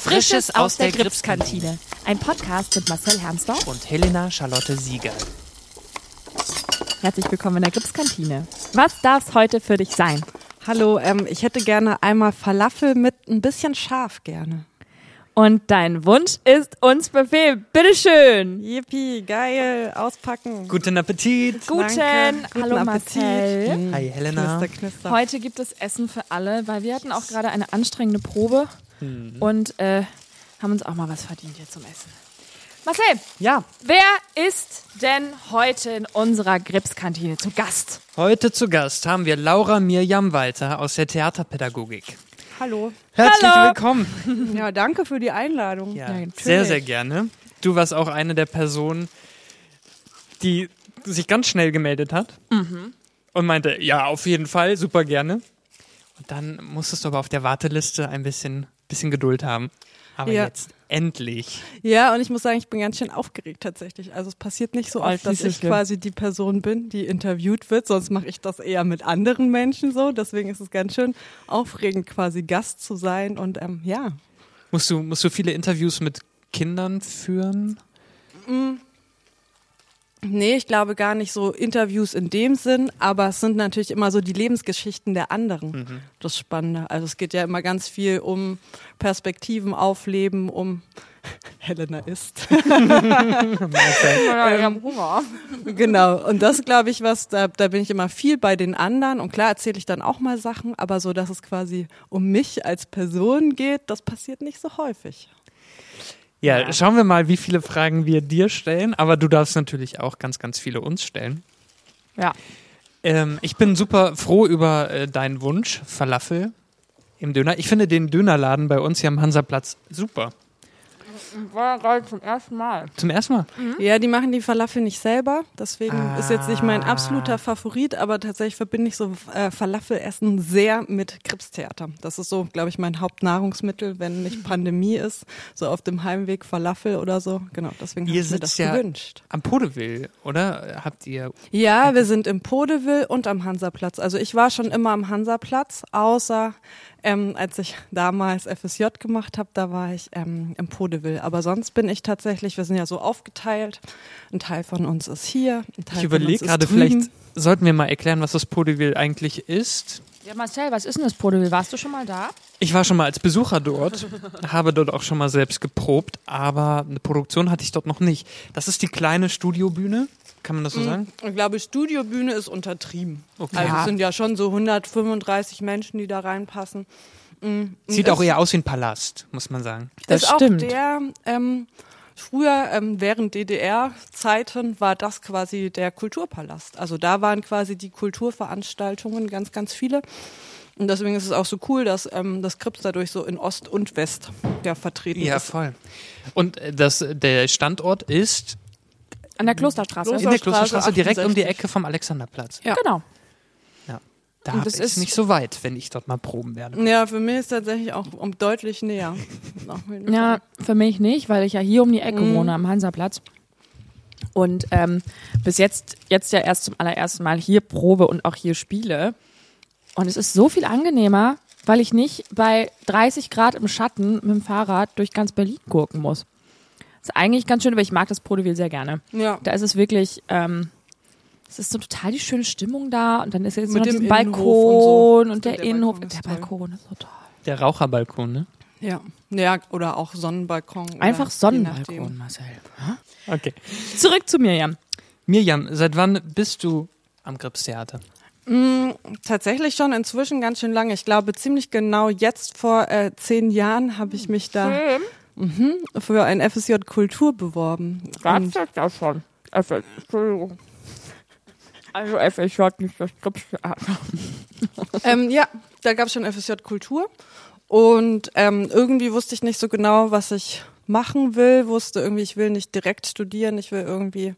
Frisches aus der Gripskantine. Ein Podcast mit Marcel Hermsdorf und Helena Charlotte Sieger. Herzlich willkommen in der Gripskantine. Was darf's heute für dich sein? Hallo, ähm, ich hätte gerne einmal Falafel mit ein bisschen scharf gerne. Und dein Wunsch ist uns Befehl. Bitteschön. Yippie, geil, auspacken. Guten Appetit. Guten. Danke. Hallo Guten Marcel. Appetit. Hi Helena. Knister, knister. Heute gibt es Essen für alle, weil wir hatten auch gerade eine anstrengende Probe Mhm. und äh, haben uns auch mal was verdient hier zum Essen. Marcel, Ja, wer ist denn heute in unserer Gripskantine zu Gast? heute zu Gast haben wir Laura Mirjam Walter aus der Theaterpädagogik. Hallo. Herzlich Hallo. willkommen. Ja, danke für die Einladung. Ja, natürlich. sehr, sehr gerne. Du warst auch eine der Personen, die sich ganz schnell gemeldet hat und meinte, ja, auf jeden Fall, super gerne. Und dann musstest du aber auf der Warteliste ein bisschen, bisschen Geduld haben. Aber Ja. jetzt endlich. Ja, und ich muss sagen, ich bin ganz schön aufgeregt tatsächlich. Also es passiert nicht so oft, dass ich quasi die Person bin, die interviewt wird. Sonst mache ich das eher mit anderen Menschen so. Deswegen ist es ganz schön aufregend, quasi Gast zu sein. Und ähm, ja, Musst du, musst du viele Interviews mit Kindern führen? Nee, ich glaube gar nicht so Interviews in dem Sinn, aber es sind natürlich immer so die Lebensgeschichten der anderen. Das Spannende. Also es geht ja immer ganz viel um Perspektiven aufleben, um Helena ist. Wir haben Hunger. genau. Und das glaube ich was, da, da bin ich immer viel bei den anderen. Und klar erzähle ich dann auch mal Sachen, aber so, dass es quasi um mich als Person geht, das passiert nicht so häufig. Ja, schauen wir mal, wie viele Fragen wir dir stellen. Aber du darfst natürlich auch ganz, ganz viele uns stellen. Ja. Ähm, ich bin super froh über äh, deinen Wunsch, Falafel im Döner. Ich finde den Dönerladen bei uns hier am Hansaplatz super. War gerade zum ersten Mal. Zum ersten Mal. Ja, die machen die Falafel nicht selber, deswegen ist jetzt nicht mein Ah. absoluter Favorit, aber tatsächlich verbinde ich so äh, Falafelessen sehr mit Kripstheater. Das ist so, glaube ich, mein Hauptnahrungsmittel, wenn nicht Pandemie ist, so auf dem Heimweg Falafel oder so. Genau, deswegen habe ich mir das ja gewünscht. am Podeville, oder? Habt ihr. Ja, wir sind im Podeville und am Hansaplatz. Also ich war schon immer am Hansaplatz, außer ähm, als ich damals FSJ gemacht habe, da war ich ähm, im Podeville. Aber sonst bin ich tatsächlich, wir sind ja so aufgeteilt. Ein Teil von uns ist hier, ein Teil Ich überlege von uns gerade, ist drüben. vielleicht sollten wir mal erklären, was das Podeville eigentlich ist. Ja, Marcel, was ist denn das Podeville? Warst du schon mal da? Ich war schon mal als Besucher dort, habe dort auch schon mal selbst geprobt, aber eine Produktion hatte ich dort noch nicht. Das ist die kleine Studiobühne, kann man das so sagen? Ich glaube, Studiobühne ist untertrieben. Okay. Also Ja. es sind ja schon so 135 Menschen, die da reinpassen. Mm, Sieht auch eher aus wie ein Palast, muss man sagen. Das ist stimmt. auch der, ähm, früher ähm, während DDR-Zeiten war das quasi der Kulturpalast. Also da waren quasi die Kulturveranstaltungen ganz, ganz viele. Und deswegen ist es auch so cool, dass ähm, das Krips dadurch so in Ost und West ja vertreten Ja, ist. voll. Und äh, das, der Standort ist An der Klosterstraße. Kloster- in der Klosterstraße, direkt um die 68. Ecke vom Alexanderplatz. Ja. Genau. Da Und das ist ist- nicht so weit, wenn ich dort mal proben werde. Ja, für mich ist tatsächlich auch um deutlich näher. Ja, für mich nicht, weil ich ja hier um die Ecke wohne, am Hansaplatz. Und ähm, bis jetzt, jetzt ja erst zum allerersten Mal hier probe und auch hier spiele. Und es ist so viel angenehmer, weil ich nicht bei 30 Grad im Schatten mit dem Fahrrad durch ganz Berlin gurken muss. Ist eigentlich ganz schön, weil ich mag das Podeville sehr gerne. Ja. Da ist es wirklich, ähm, es ist so total die schöne Stimmung da und dann ist jetzt Mit noch dem Balkon und so. und, der, Der Innenhof. Balkon der. Balkon ist so toll. Der Raucherbalkon, ne? Ja. ja, oder auch Sonnenbalkon. Einfach Sonnenbalkon. Marcel. Okay. Zurück zu Mirjam. Mirjam, seit wann bist du am Gripstheater? Mm, Tatsächlich schon inzwischen ganz schön lange. Ich glaube, ziemlich genau jetzt vor äh, zehn Jahren habe ich mich da mhm, für ein FSJ Kultur beworben. Und, das da schon? FS, Entschuldigung. Also FSJ, nicht das ähm, ja, da gab es schon FSJ Kultur. Und ähm, irgendwie wusste ich nicht so genau, was ich machen will. Wusste irgendwie, ich will nicht direkt studieren, ich will irgendwie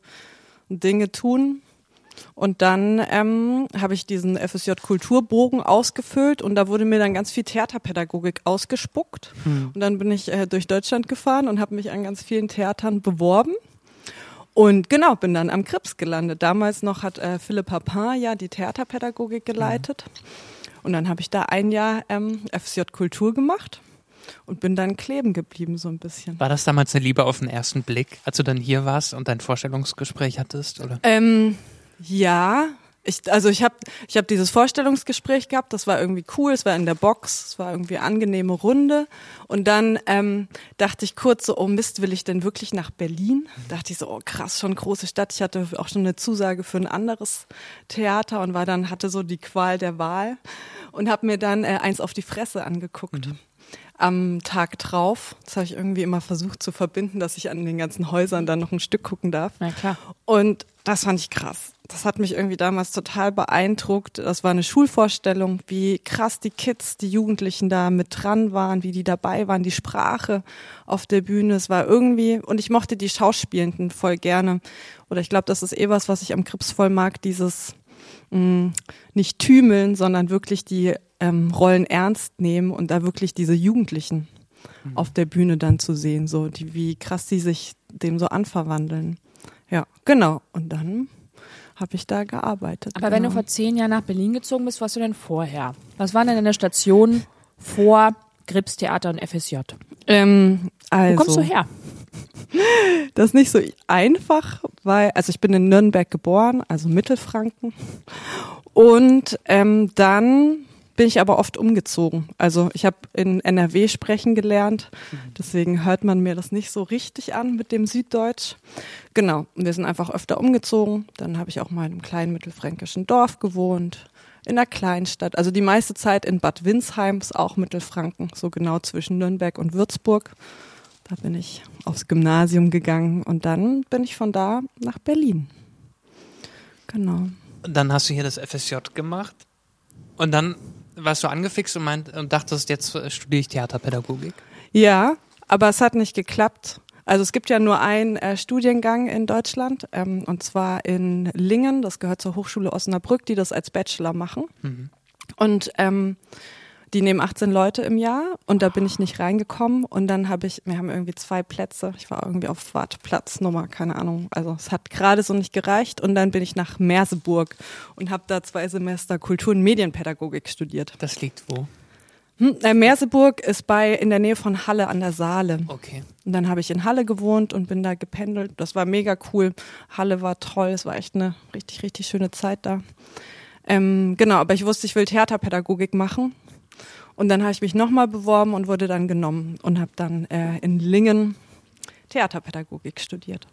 Dinge tun. Und dann ähm, habe ich diesen FSJ Kulturbogen ausgefüllt und da wurde mir dann ganz viel Theaterpädagogik ausgespuckt. Und dann bin ich äh, durch Deutschland gefahren und habe mich an ganz vielen Theatern beworben. Und genau, bin dann am Krips gelandet. Damals noch hat äh, Philipp Papin ja die Theaterpädagogik geleitet. Und dann habe ich da ein Jahr ähm, FSJ Kultur gemacht. und bin dann kleben geblieben so ein bisschen. War das damals eine Liebe auf den ersten Blick, als du dann hier warst und dein Vorstellungsgespräch hattest? Oder? Ähm, ja, ich, also ich habe ich hab dieses Vorstellungsgespräch gehabt, das war irgendwie cool, es war in der Box, es war irgendwie eine angenehme Runde. Und dann ähm, dachte ich kurz so, oh Mist, will ich denn wirklich nach Berlin? Dachte ich so, oh krass, schon große Stadt. Ich hatte auch schon eine Zusage für ein anderes Theater und war dann, hatte so die Qual der Wahl und habe mir dann äh, eins auf die Fresse angeguckt. Mhm am Tag drauf. Das habe ich irgendwie immer versucht zu verbinden, dass ich an den ganzen Häusern dann noch ein Stück gucken darf. Na klar. Und das fand ich krass. Das hat mich irgendwie damals total beeindruckt. Das war eine Schulvorstellung, wie krass die Kids, die Jugendlichen da mit dran waren, wie die dabei waren, die Sprache auf der Bühne. Es war irgendwie, und ich mochte die Schauspielenden voll gerne. Oder ich glaube, das ist eh was, was ich am Krips voll mag, dieses mh, mm, nicht tümeln, sondern wirklich die ähm, Rollen ernst nehmen und da wirklich diese Jugendlichen mhm. auf der Bühne dann zu sehen, so die, wie krass die sich dem so anverwandeln. Ja, genau. Und dann habe ich da gearbeitet. Aber genau. wenn du vor zehn Jahren nach Berlin gezogen bist, was du denn vorher? Was waren denn deine Stationen vor Grips Theater und FSJ? Ähm, also, Wo kommst du her? Das ist nicht so einfach, weil, also ich bin in Nürnberg geboren, also Mittelfranken. Und ähm, dann bin ich aber oft umgezogen. Also ich habe in NRW sprechen gelernt, deswegen hört man mir das nicht so richtig an mit dem Süddeutsch. Genau, wir sind einfach öfter umgezogen. Dann habe ich auch mal in einem kleinen mittelfränkischen Dorf gewohnt, in einer Kleinstadt. Also die meiste Zeit in Bad Windsheim, ist auch Mittelfranken, so genau zwischen Nürnberg und Würzburg. Da bin ich aufs Gymnasium gegangen und dann bin ich von da nach Berlin. Genau. Und dann hast du hier das FSJ gemacht und dann warst du angefixt und, meint, und dachtest, jetzt studiere ich Theaterpädagogik? Ja, aber es hat nicht geklappt. Also es gibt ja nur einen äh, Studiengang in Deutschland ähm, und zwar in Lingen, das gehört zur Hochschule Osnabrück, die das als Bachelor machen. Mhm. Und ähm, die nehmen 18 Leute im Jahr und da bin ich nicht reingekommen und dann habe ich, wir haben irgendwie zwei Plätze, ich war irgendwie auf Warteplatz Nummer, keine Ahnung, also es hat gerade so nicht gereicht und dann bin ich nach Merseburg und habe da zwei Semester Kultur- und Medienpädagogik studiert. Das liegt wo? Hm, äh, Merseburg ist bei in der Nähe von Halle an der Saale. Okay. Und dann habe ich in Halle gewohnt und bin da gependelt. Das war mega cool. Halle war toll. Es war echt eine richtig, richtig schöne Zeit da. Ähm, genau, aber ich wusste, ich will Theaterpädagogik machen und dann habe ich mich nochmal beworben und wurde dann genommen und habe dann äh, in Lingen Theaterpädagogik studiert.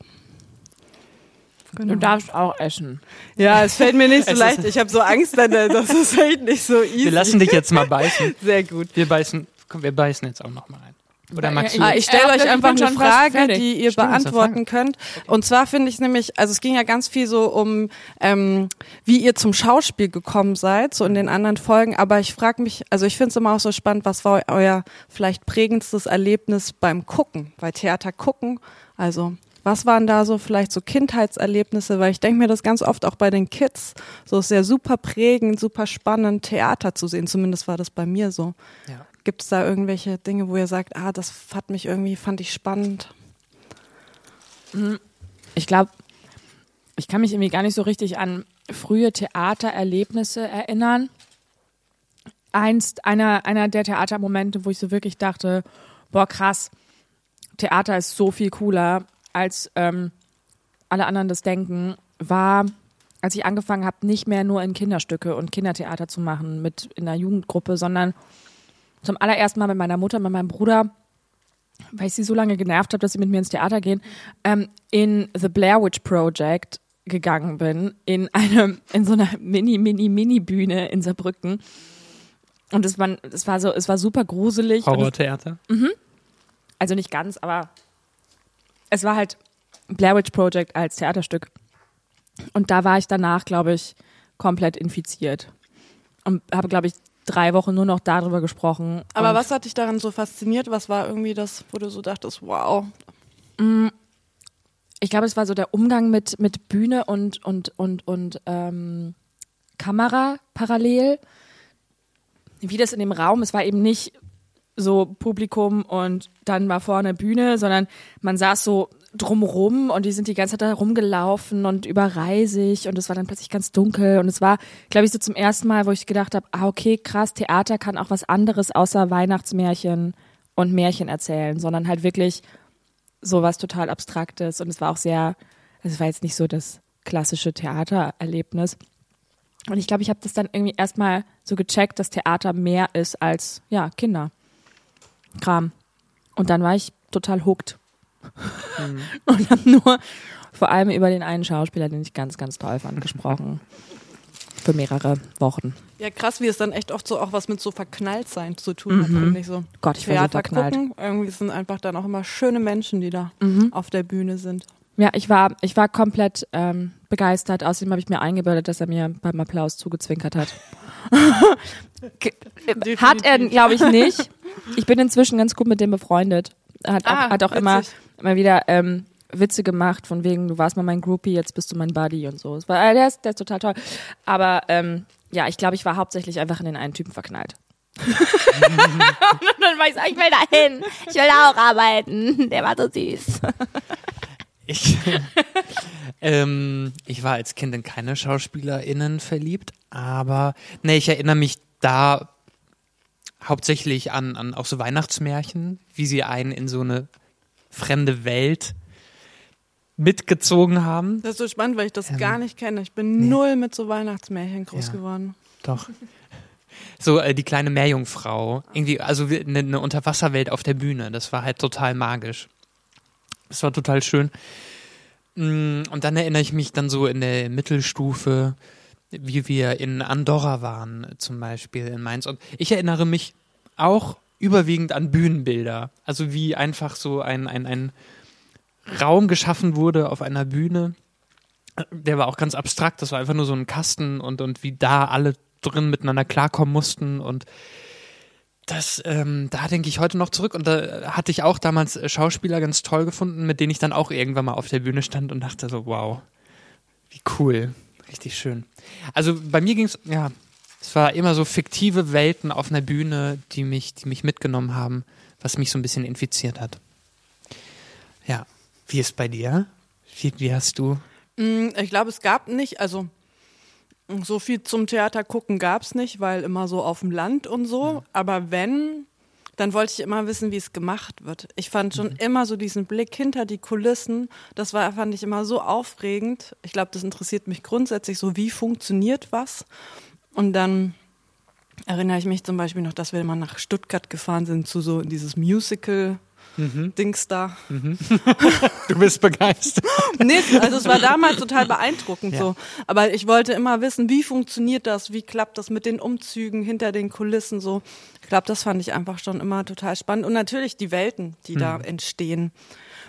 Genau. Du darfst auch essen. Ja, es fällt mir nicht so leicht. Ich habe so Angst, dass es fällt nicht so easy. Wir lassen dich jetzt mal beißen. Sehr gut. Wir beißen, komm, wir beißen jetzt auch noch mal rein. Oder magst du? Ah, ich stelle euch einfach eine Frage, die ihr Stimmt, beantworten könnt. Und zwar finde ich nämlich, also es ging ja ganz viel so um, ähm, wie ihr zum Schauspiel gekommen seid, so in den anderen Folgen. Aber ich frage mich, also ich finde es immer auch so spannend, was war euer vielleicht prägendstes Erlebnis beim Gucken, bei Theater gucken? Also was waren da so vielleicht so Kindheitserlebnisse? Weil ich denke mir das ganz oft auch bei den Kids. So ist ja super prägend, super spannend, Theater zu sehen. Zumindest war das bei mir so. Ja. Gibt es da irgendwelche Dinge, wo ihr sagt, ah, das hat mich irgendwie, fand ich spannend? Hm, ich glaube, ich kann mich irgendwie gar nicht so richtig an frühe Theatererlebnisse erinnern. Einst einer, einer der Theatermomente, wo ich so wirklich dachte, boah, krass, Theater ist so viel cooler, als ähm, alle anderen das denken, war, als ich angefangen habe, nicht mehr nur in Kinderstücke und Kindertheater zu machen mit in einer Jugendgruppe, sondern zum allerersten Mal mit meiner Mutter, mit meinem Bruder, weil ich sie so lange genervt habe, dass sie mit mir ins Theater gehen, ähm, in The Blair Witch Project gegangen bin, in eine, in so einer Mini, Mini, Mini-Bühne in Saarbrücken. Und es war, es war so, es war super gruselig. Horrortheater? Mhm. Also nicht ganz, aber es war halt Blair Witch Project als Theaterstück. Und da war ich danach, glaube ich, komplett infiziert. Und habe, glaube ich, drei Wochen nur noch darüber gesprochen. Aber was hat dich daran so fasziniert? Was war irgendwie das, wo du so dachtest, wow? Mm, ich glaube, es war so der Umgang mit, mit Bühne und, und, und, und ähm, Kamera parallel. Wie das in dem Raum, es war eben nicht so Publikum und dann war vorne Bühne, sondern man saß so drumrum und die sind die ganze Zeit da rumgelaufen und überreisig und es war dann plötzlich ganz dunkel und es war, glaube ich, so zum ersten Mal, wo ich gedacht habe, ah okay, krass, Theater kann auch was anderes außer Weihnachtsmärchen und Märchen erzählen, sondern halt wirklich sowas total Abstraktes. Und es war auch sehr, es war jetzt nicht so das klassische Theatererlebnis. Und ich glaube, ich habe das dann irgendwie erstmal so gecheckt, dass Theater mehr ist als, ja, Kinderkram. Und dann war ich total hooked. Mhm. Und habe nur vor allem über den einen Schauspieler, den ich ganz, ganz toll fand, gesprochen. Für mehrere Wochen. Ja, krass, wie es dann echt oft so auch was mit so Verknalltsein zu tun hat. Mhm. So Gott, ich war so Theater verknallt. gucken, irgendwie sind einfach dann auch immer schöne Menschen, die da Mhm. auf der Bühne sind. Ja, ich war, ich war komplett ähm, begeistert. Außerdem habe ich mir eingebildet, dass er mir beim Applaus zugezwinkert hat. Hat er, glaube ich, nicht. Ich bin inzwischen ganz gut mit dem befreundet. Er Hat auch, Ah, hat auch immer, witzig. immer wieder ähm, Witze gemacht, von wegen, du warst mal mein Groupie, jetzt bist du mein Buddy und so. Es war, äh, der, ist, der ist total toll. Aber ähm, ja, ich glaube, ich war hauptsächlich einfach in den einen Typen verknallt. und dann war ich so, ich will da hin. Ich will da auch arbeiten. Der war so süß. Ich, ähm, ich war als Kind in keine SchauspielerInnen verliebt, aber nee, ich erinnere mich da hauptsächlich an, an auch so Weihnachtsmärchen, wie sie einen in so eine fremde Welt mitgezogen haben. Das ist so spannend, weil ich das Ähm, gar nicht kenne. Ich bin nee. null mit so Weihnachtsmärchen groß Ja. geworden. Doch. So, äh, die kleine Meerjungfrau. Irgendwie, also eine, eine Unterwasserwelt auf der Bühne. Das war halt total magisch. Das war total schön. Mm, Und dann erinnere ich mich dann so in der Mittelstufe, wie wir in Andorra waren, zum Beispiel in Mainz. Und ich erinnere mich auch überwiegend an Bühnenbilder. Also wie einfach so ein, ein, ein Raum geschaffen wurde auf einer Bühne. Der war auch ganz abstrakt. Das war einfach nur so ein Kasten und, und wie da alle drin miteinander klarkommen mussten. Und das, ähm, da denke ich heute noch zurück. Und da hatte ich auch damals Schauspieler ganz toll gefunden, mit denen ich dann auch irgendwann mal auf der Bühne stand und dachte so, wow, wie cool. Richtig schön. Also bei mir ging es, ja, es war immer so fiktive Welten auf einer Bühne, die mich, die mich mitgenommen haben, was mich so ein bisschen infiziert hat. Ja. Wie ist bei dir? Wie, wie hast du? Mm, Ich glaube, es gab nicht, also so viel zum Theater gucken gab es nicht, weil immer so auf dem Land und so. Aber wenn, dann wollte ich immer wissen, wie es gemacht wird. Ich fand schon immer so diesen Blick hinter die Kulissen, das war, fand ich immer so aufregend. Ich glaube, das interessiert mich grundsätzlich so, wie funktioniert was. Und dann erinnere ich mich zum Beispiel noch, dass wir mal nach Stuttgart gefahren sind zu so dieses Musical. Dings da. Du bist begeistert. Nee, also es war damals total beeindruckend Ja. so. Aber ich wollte immer wissen, wie funktioniert das, wie klappt das mit den Umzügen hinter den Kulissen so. Ich glaube, das fand ich einfach schon immer total spannend. Und natürlich die Welten, die da entstehen.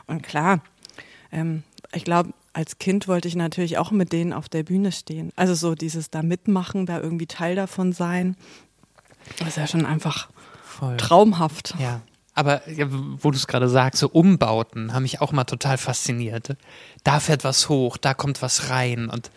Und klar, ähm, ich glaube, als Kind wollte ich natürlich auch mit denen auf der Bühne stehen. Also so dieses da mitmachen, da irgendwie Teil davon sein. Das ist ja schon einfach Voll. traumhaft. Ja. Aber ja, wo du es gerade sagst, so Umbauten haben mich auch mal total fasziniert. Da fährt was hoch, da kommt was rein und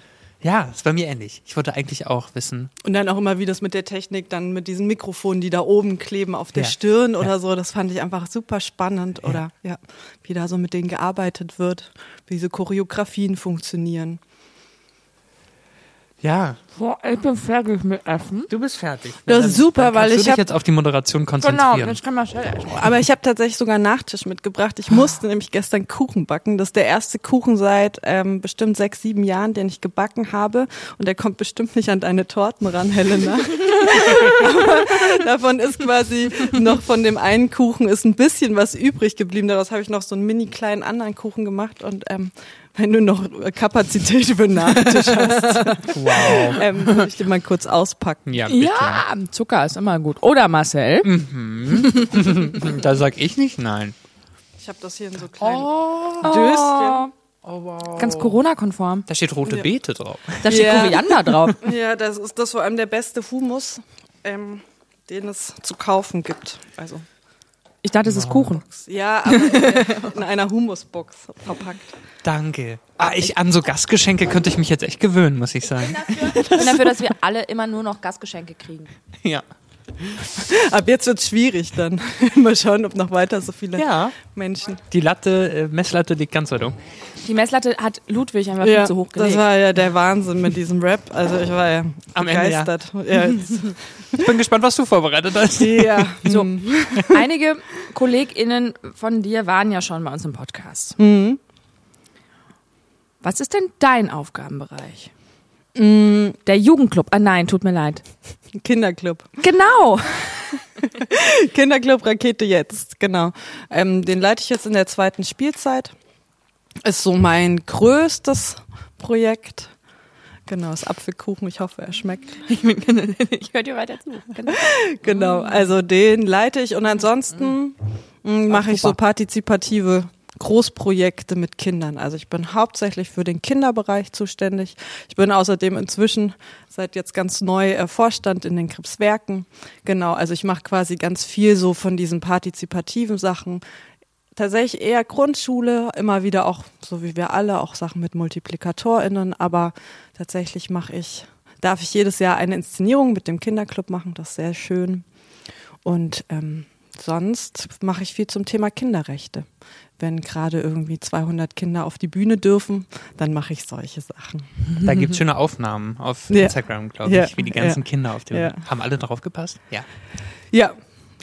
ja, ist bei mir ähnlich. Ich wollte eigentlich auch wissen. Und dann auch immer, wie das mit der Technik, dann mit diesen Mikrofonen, die da oben kleben auf der Ja. Stirn oder Ja. so, das fand ich einfach super spannend. Oder ja, wie da so mit denen gearbeitet wird, wie diese Choreografien funktionieren. Ja, Boah, ich bin fertig mit Essen. du bist fertig. Das ist super, Dann weil ich du dich hab- jetzt auf die Moderation Genau, konzentrieren. jetzt kann man schnell essen. Aber ich habe tatsächlich sogar einen Nachtisch mitgebracht. Ich musste nämlich gestern Kuchen backen. Das ist der erste Kuchen seit ähm, bestimmt sechs, sieben Jahren, den ich gebacken habe. Und der kommt bestimmt nicht an deine Torten ran, Helena. Aber davon ist quasi noch von dem einen Kuchen ist ein bisschen was übrig geblieben. Daraus habe ich noch so einen mini kleinen anderen Kuchen gemacht. Und ähm, wenn du noch Kapazität für einen Nachtisch hast, wow. ähm, würde ich den mal kurz auspacken. Ja, bitte. Ja, Zucker ist immer gut. Oder Marcel? Da sag ich nicht nein. Ich habe das hier in so kleinen Oh. Döschen. Ganz Corona-konform. Da steht rote Ja. Beete drauf. Da steht Ja. Koriander drauf. Ja, das ist das vor allem der beste Humus, ähm, den es zu kaufen gibt. Also Ich dachte, es ist Kuchen. ja, aber in, in einer Humusbox verpackt. Danke. Ah, ich, an so Gastgeschenke könnte ich mich jetzt echt gewöhnen, muss ich sagen. Ich bin dafür, dass wir alle immer nur noch Gastgeschenke kriegen. Ja. Ab jetzt wird es schwierig dann. Mal schauen, ob noch weiter so viele Ja. Menschen. Die Latte, äh, Messlatte liegt ganz weit oben. Die Messlatte hat Ludwig einfach viel zu hoch das gelegt. war ja der Wahnsinn mit diesem Rap. Also ich war ja Am Ende, ja. begeistert. Ja. Ich bin gespannt, was du vorbereitet hast. ja. So, einige KollegInnen von dir waren ja schon bei uns im Podcast. Mhm. Was ist denn dein Aufgabenbereich? Der Jugendclub. Ah nein, tut mir leid. Kinderclub. Genau. Kinderclub Rakete jetzt, genau. Ähm, den leite ich jetzt in der zweiten Spielzeit. Ist so mein größtes Projekt. Genau, das Apfelkuchen. Ich hoffe, er schmeckt. Ich, ich höre dir weiter zu. Genau. Genau, also den leite ich und ansonsten mm, mache ich so partizipative Großprojekte mit Kindern. Also ich bin hauptsächlich für den Kinderbereich zuständig. Ich bin außerdem inzwischen seit jetzt ganz neu äh, Vorstand in den Krebswerken. Genau, also ich mache quasi ganz viel so von diesen partizipativen Sachen. Tatsächlich eher Grundschule, immer wieder auch, so wie wir alle, auch Sachen mit MultiplikatorInnen, aber tatsächlich mache ich, darf ich jedes Jahr eine Inszenierung mit dem Kinderclub machen, das ist sehr schön. Und ähm, sonst mache ich viel zum Thema Kinderrechte. Wenn gerade irgendwie 200 Kinder auf die Bühne dürfen, dann mache ich solche Sachen. Da gibt es schöne Aufnahmen auf Ja. Instagram, glaube ich, Ja. wie die ganzen Ja. Kinder auf dem. Ja. Haben alle drauf gepasst? Ja. Ja,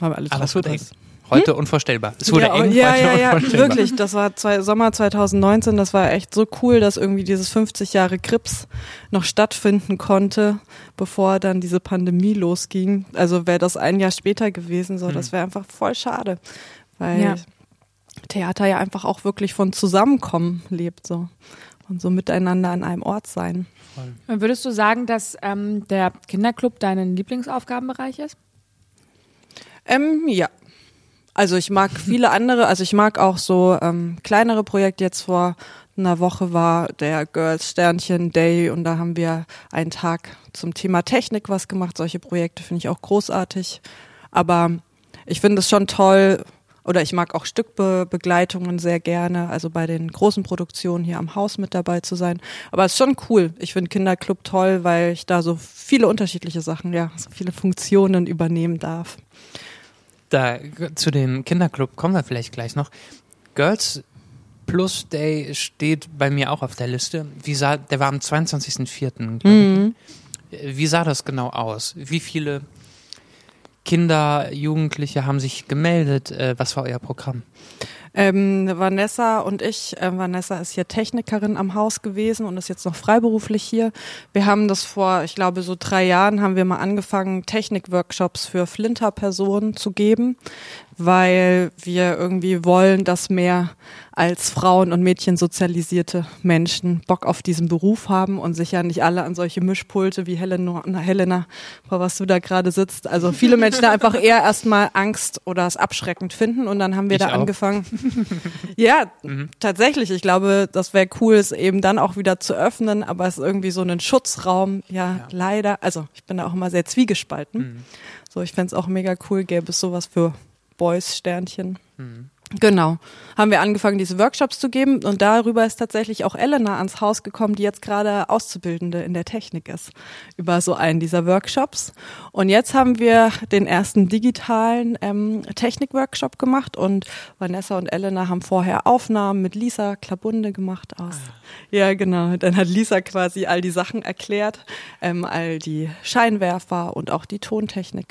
haben wir alles Aber es wird eng. aufgepasst. Heute unvorstellbar. Es wurde Hm? ja, eng, ja, heute ja, ja, unvorstellbar. wirklich. Das war zwei, Sommer 2019. Das war echt so cool, dass irgendwie dieses 50 Jahre Krips noch stattfinden konnte, bevor dann diese Pandemie losging. Also wäre das ein Jahr später gewesen, so, das wäre einfach voll schade, weil Ja. Theater ja einfach auch wirklich von Zusammenkommen lebt, so. Und so miteinander an einem Ort sein. Würdest du sagen, dass ähm, der Kinderclub dein Lieblingsaufgabenbereich ist? Ähm, ja. Also ich mag viele andere, also ich mag auch so ähm, kleinere Projekte. Jetzt vor einer Woche war der Girls Sternchen Day und da haben wir einen Tag zum Thema Technik was gemacht. Solche Projekte finde ich auch großartig. Aber ich finde es schon toll, oder ich mag auch Stückbegleitungen sehr gerne, also bei den großen Produktionen hier am Haus mit dabei zu sein. Aber es ist schon cool. Ich finde Kinderclub toll, weil ich da so viele unterschiedliche Sachen, ja, so viele Funktionen übernehmen darf. Da, zu dem Kinderclub kommen wir vielleicht gleich noch. Girls Plus Day steht bei mir auch auf der Liste. Wie sah, der war am 22.04. glaub Mhm. Wie sah das genau aus? Wie viele Kinder, Jugendliche haben sich gemeldet? Äh, Was war euer Programm? Ähm, Vanessa und ich, äh, Vanessa ist hier Technikerin am Haus gewesen und ist jetzt noch freiberuflich hier. Wir haben das vor, ich glaube, so drei Jahren haben wir mal angefangen, Technikworkshops für Flinter-Personen zu geben, weil wir irgendwie wollen, dass mehr als Frauen und Mädchen sozialisierte Menschen Bock auf diesen Beruf haben und sich ja nicht alle an solche Mischpulte wie Helena, na, Helena vor was du da gerade sitzt. Also viele Menschen da einfach eher erstmal Angst oder es abschreckend finden und dann haben wir Ich da auch. angefangen. ja, tatsächlich. Ich glaube, das wäre cool, es eben dann auch wieder zu öffnen, aber es ist irgendwie so ein Schutzraum. Ja, Ja. leider. Also ich bin da auch immer sehr zwiegespalten. Mhm. So, ich fände es auch mega cool, gäbe es sowas für Boys-Sternchen. Mhm. Genau. Haben wir angefangen, diese Workshops zu geben und darüber ist tatsächlich auch Elena ans Haus gekommen, die jetzt gerade Auszubildende in der Technik ist, über so einen dieser Workshops. Und jetzt haben wir den ersten digitalen ähm, Technik-Workshop gemacht und Vanessa und Elena haben vorher Aufnahmen mit Lisa Klabunde gemacht aus. Ja, genau. Dann hat Lisa quasi all die Sachen erklärt, ähm, all die Scheinwerfer und auch die Tontechnik.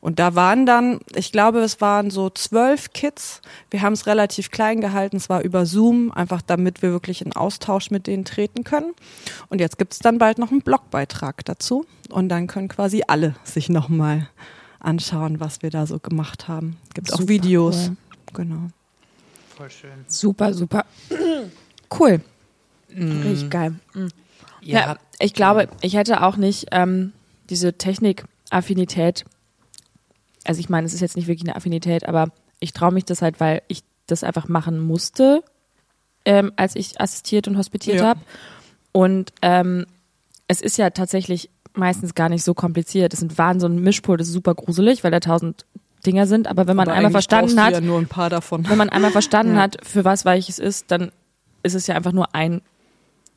Und da waren dann, ich glaube, es waren so zwölf Kids. Wir haben es relativ klein gehalten, es war über Zoom, einfach damit wir wirklich in Austausch mit denen treten können. Und jetzt gibt es dann bald noch einen Blogbeitrag dazu. Und dann können quasi alle sich nochmal anschauen, was wir da so gemacht haben. Gibt auch Videos. cool. Genau. Voll schön. Super, super. Cool. Mhm. Richtig geil. Mhm. Ja, Ja, ich glaube, ich hätte auch nicht ähm, diese Technik-Affinität. Also ich meine, es ist jetzt nicht wirklich eine Affinität, aber ich traue mich das halt, weil ich das einfach machen musste, ähm, als ich assistiert und hospitiert Ja. habe. Und ähm, es ist ja tatsächlich meistens gar nicht so kompliziert. Es sind waren so ein Mischpult, das ist super gruselig, weil da tausend Dinger sind. Aber wenn man Aber einmal verstanden hat, Ja ein wenn man einmal verstanden Ja. hat, für was welches ist, dann ist es ja einfach nur ein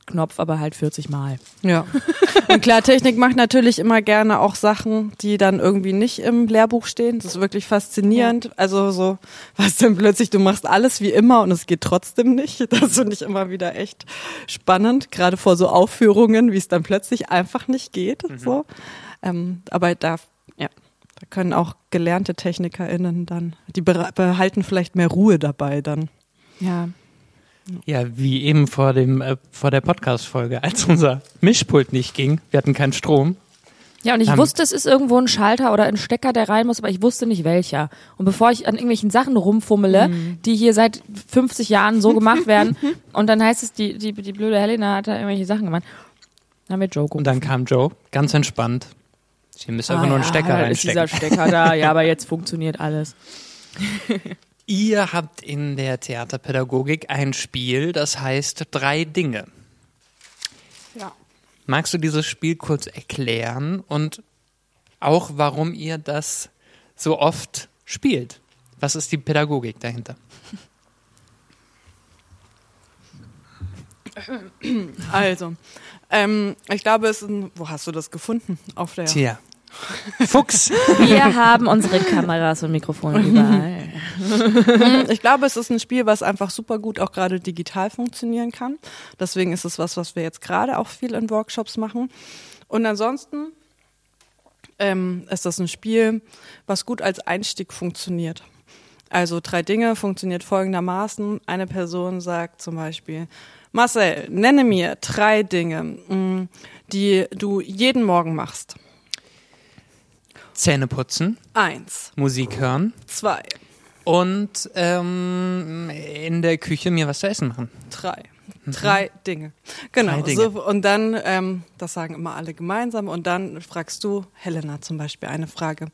Knopf, aber halt 40 Mal. Ja. Und klar, Technik macht natürlich immer gerne auch Sachen, die dann irgendwie nicht im Lehrbuch stehen. Das ist wirklich faszinierend. Also so, was denn plötzlich, du machst alles wie immer und es geht trotzdem nicht. Das finde ich immer wieder echt spannend, gerade vor so Aufführungen, wie es dann plötzlich einfach nicht geht. So. Ähm, aber da, ja, da können auch gelernte TechnikerInnen dann, die behalten vielleicht mehr Ruhe dabei dann. Ja. Ja, wie eben vor dem äh, vor der Podcast-Folge, als unser Mischpult nicht ging, wir hatten keinen Strom. Ja, und ich Ähm. wusste, es ist irgendwo ein Schalter oder ein Stecker, der rein muss, aber ich wusste nicht welcher. Und bevor ich an irgendwelchen Sachen rumfummele, Mhm. die hier seit 50 Jahren so gemacht werden, und dann heißt es, die, die, die blöde Helena hat da irgendwelche Sachen gemacht, dann haben wir Joe Und dann kam Joe, ganz entspannt. Hier müsst ihr einfach nur einen Stecker Ah, ist dieser reinstecken. Stecker da, ja, aber jetzt funktioniert alles. Ihr habt in der Theaterpädagogik ein Spiel, das heißt drei Dinge. Ja. Magst du dieses Spiel kurz erklären und auch warum ihr das so oft spielt? Was ist die Pädagogik dahinter? Also, ähm, ich glaube, es ist ein, wo hast du das gefunden? Auf der. Tja. Fuchs. Wir haben unsere Kameras und Mikrofone überall. Ich glaube, es ist ein Spiel, was einfach super gut auch gerade digital funktionieren kann. Deswegen ist es was, was wir jetzt gerade auch viel in Workshops machen. Und ansonsten ähm, ist das ein Spiel, was gut als Einstieg funktioniert. Also drei Dinge funktioniert folgendermaßen. Eine Person sagt zum Beispiel, Marcel, nenne mir drei Dinge, mh, die du jeden Morgen machst. Zähne putzen, Eins, Musik hören zwei, und ähm, in der Küche mir was zu essen machen. Drei. Drei Dinge. Genau. Mhm. Drei Dinge. So, und dann, ähm, das sagen immer alle gemeinsam, und dann fragst du Helena zum Beispiel eine Frage.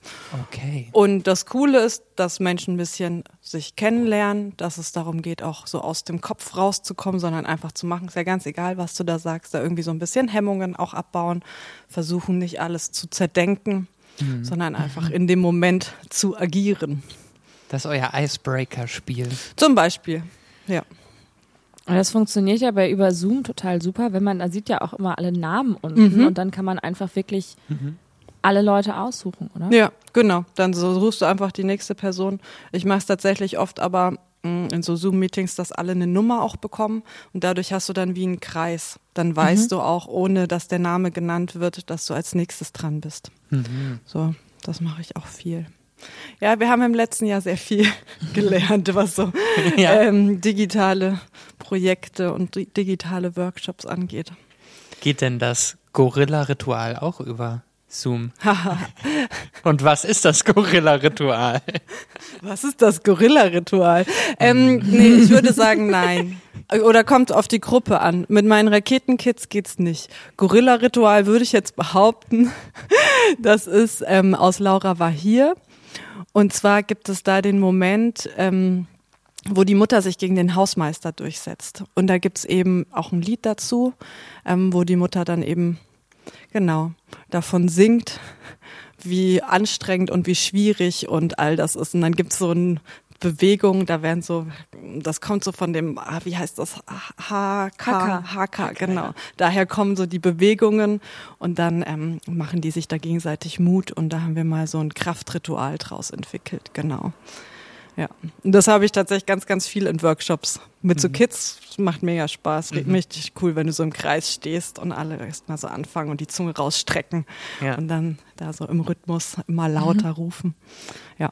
Okay. Und das Coole ist, dass Menschen ein bisschen sich kennenlernen, dass es darum geht, auch so aus dem Kopf rauszukommen, sondern einfach zu machen. Ist ja ganz egal, was du da sagst, da irgendwie so ein bisschen Hemmungen auch abbauen, versuchen nicht alles zu zerdenken, Mhm. sondern einfach in dem Moment zu agieren. Das ist euer Icebreaker-Spiel. Zum Beispiel. Ja. Und das funktioniert ja bei über Zoom total super, wenn man, da sieht ja auch immer alle Namen unten Mhm. und dann kann man einfach wirklich alle Leute aussuchen, oder? Ja, genau. Dann so rufst du einfach die nächste Person. Ich mache es tatsächlich oft aber in so Zoom-Meetings, dass alle eine Nummer auch bekommen und dadurch hast du dann wie einen Kreis. Dann weißt du auch, ohne dass der Name genannt wird, dass du als nächstes dran bist. So, das mache ich auch viel. Ja, wir haben im letzten Jahr sehr viel gelernt, was so Ja. ähm, digitale Projekte und di- digitale Workshops angeht. Geht denn das Gorilla-Ritual auch über Zoom? Und was ist das Gorilla-Ritual? Was ist das Gorilla-Ritual? Ähm, nee, ich würde sagen nein. Oder kommt auf die Gruppe an. Mit meinen Raketenkids geht's nicht. Gorilla-Ritual würde ich jetzt behaupten, das ist ähm, aus Laura war hier. Und zwar gibt es da den Moment, ähm, wo die Mutter sich gegen den Hausmeister durchsetzt. Und da gibt's eben auch ein Lied dazu, ähm, wo die Mutter dann eben genau davon singt, wie anstrengend und wie schwierig und all das ist. Und dann gibt's so eine Bewegung, da werden so, das kommt so von dem, ah, wie heißt das? HK. HK, genau. Daher kommen so die Bewegungen und dann ähm, machen die sich da gegenseitig Mut und da haben wir mal so ein Kraftritual draus entwickelt, genau. Ja, und das habe ich tatsächlich ganz, ganz viel in Workshops mit so Kids. Macht mega Spaß, richtig cool, wenn du so im Kreis stehst und alle erstmal so anfangen und die Zunge rausstrecken Ja. und dann da so im Rhythmus immer lauter rufen. Ja.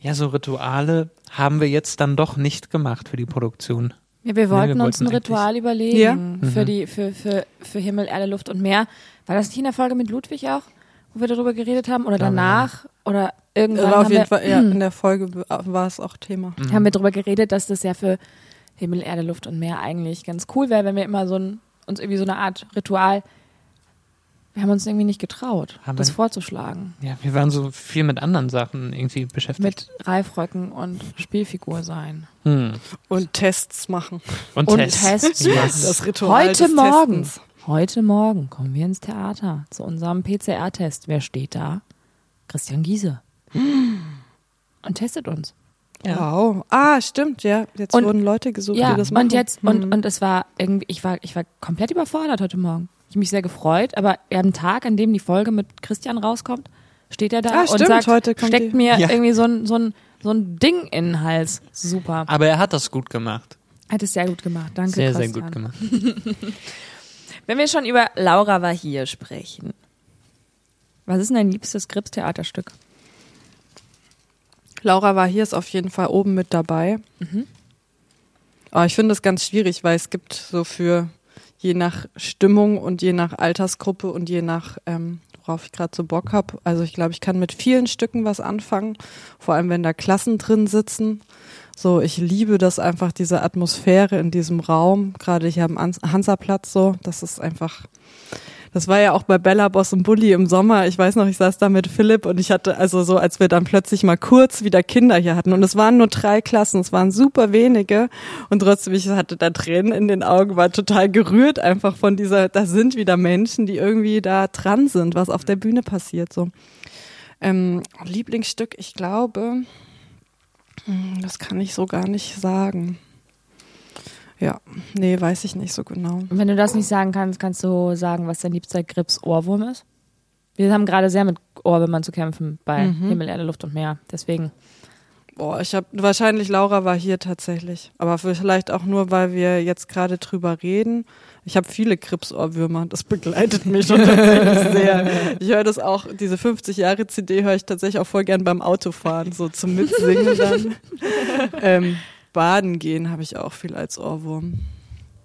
Ja, so Rituale haben wir jetzt dann doch nicht gemacht für die Produktion. Ja, wir wollten wir uns ein wollten Ritual überlegen Ja. für die für, für, für Himmel, Erde, Luft und Meer. War das nicht in der Folge mit Ludwig auch, wo wir darüber geredet haben? Oder danach? Oder irgendwann Aber auf haben, jeden wir, Fall, ja, in der Folge war es auch Thema. haben wir darüber geredet, dass das ja für Himmel, Erde, Luft und Meer eigentlich ganz cool wäre, wenn wir immer so ein, uns irgendwie so eine Art Ritual. Wir haben uns irgendwie nicht getraut, Haben das wir- vorzuschlagen. Ja, wir waren so viel mit anderen Sachen irgendwie beschäftigt. Mit Reifröcken und Spielfigur sein. hm. Und Tests machen. Und, Und Tests. Tests. Das Ritual Heute des Morgen. Testens. Heute Morgen kommen wir ins Theater zu unserem PCR-Test. Wer steht da? Christian Giese. Und testet uns. Ja. Wow. Ah, stimmt, ja. Jetzt Und- wurden Leute gesucht, Ja, die das machen. und jetzt, und, Hm. und es war irgendwie, ich war, ich war komplett überfordert heute Morgen. Ich habe mich sehr gefreut, aber am Tag, an dem die Folge mit Christian rauskommt, steht er da Ah, und stimmt, sagt, heute kommt steckt die- mir Ja. irgendwie so ein, so, ein, so ein Ding in den Hals. Super. Aber er hat das gut gemacht. Hat es sehr gut gemacht. Danke, Sehr, sehr Christian. gut gemacht. Wenn wir schon über Laura war hier sprechen, was ist denn dein liebstes Grips-Theaterstück? Laura war hier, ist auf jeden Fall oben mit dabei. Aber ich finde das ganz schwierig, weil es gibt so für je nach Stimmung und je nach Altersgruppe und je nach, ähm, worauf ich gerade so Bock habe. Also ich glaube, ich kann mit vielen Stücken was anfangen, vor allem wenn da Klassen drin sitzen. So, ich liebe das einfach, diese Atmosphäre in diesem Raum, gerade hier am Ans- Hansaplatz so, das ist einfach, das war ja auch bei Bella Boss und Bully im Sommer. Ich weiß noch, ich saß da mit Philipp und ich hatte also so, als wir dann plötzlich mal kurz wieder Kinder hier hatten. Und es waren nur drei Klassen, es waren super wenige. Und trotzdem, ich hatte da Tränen in den Augen, war total gerührt einfach von dieser, da sind wieder Menschen, die irgendwie da dran sind, was auf der Bühne passiert. So. Ähm, Lieblingsstück, ich glaube, das kann ich so gar nicht sagen. Ja, nee, weiß ich nicht so genau. Und wenn du das nicht sagen kannst, kannst du sagen, was dein liebster Grips-Ohrwurm ist? Wir haben gerade sehr mit Ohrwürmern zu kämpfen bei Mhm. Himmel, Erde, Luft und Meer. Deswegen. Boah, ich habe wahrscheinlich Laura war hier tatsächlich, aber vielleicht auch nur, weil wir jetzt gerade drüber reden. Ich habe viele Krebsohrwürmer, das begleitet mich schon tatsächlich sehr. Ich höre das auch, diese 50 Jahre CD höre ich tatsächlich auch voll gern beim Autofahren, so zum Mitsingen dann. ähm, Baden gehen habe ich auch viel als Ohrwurm.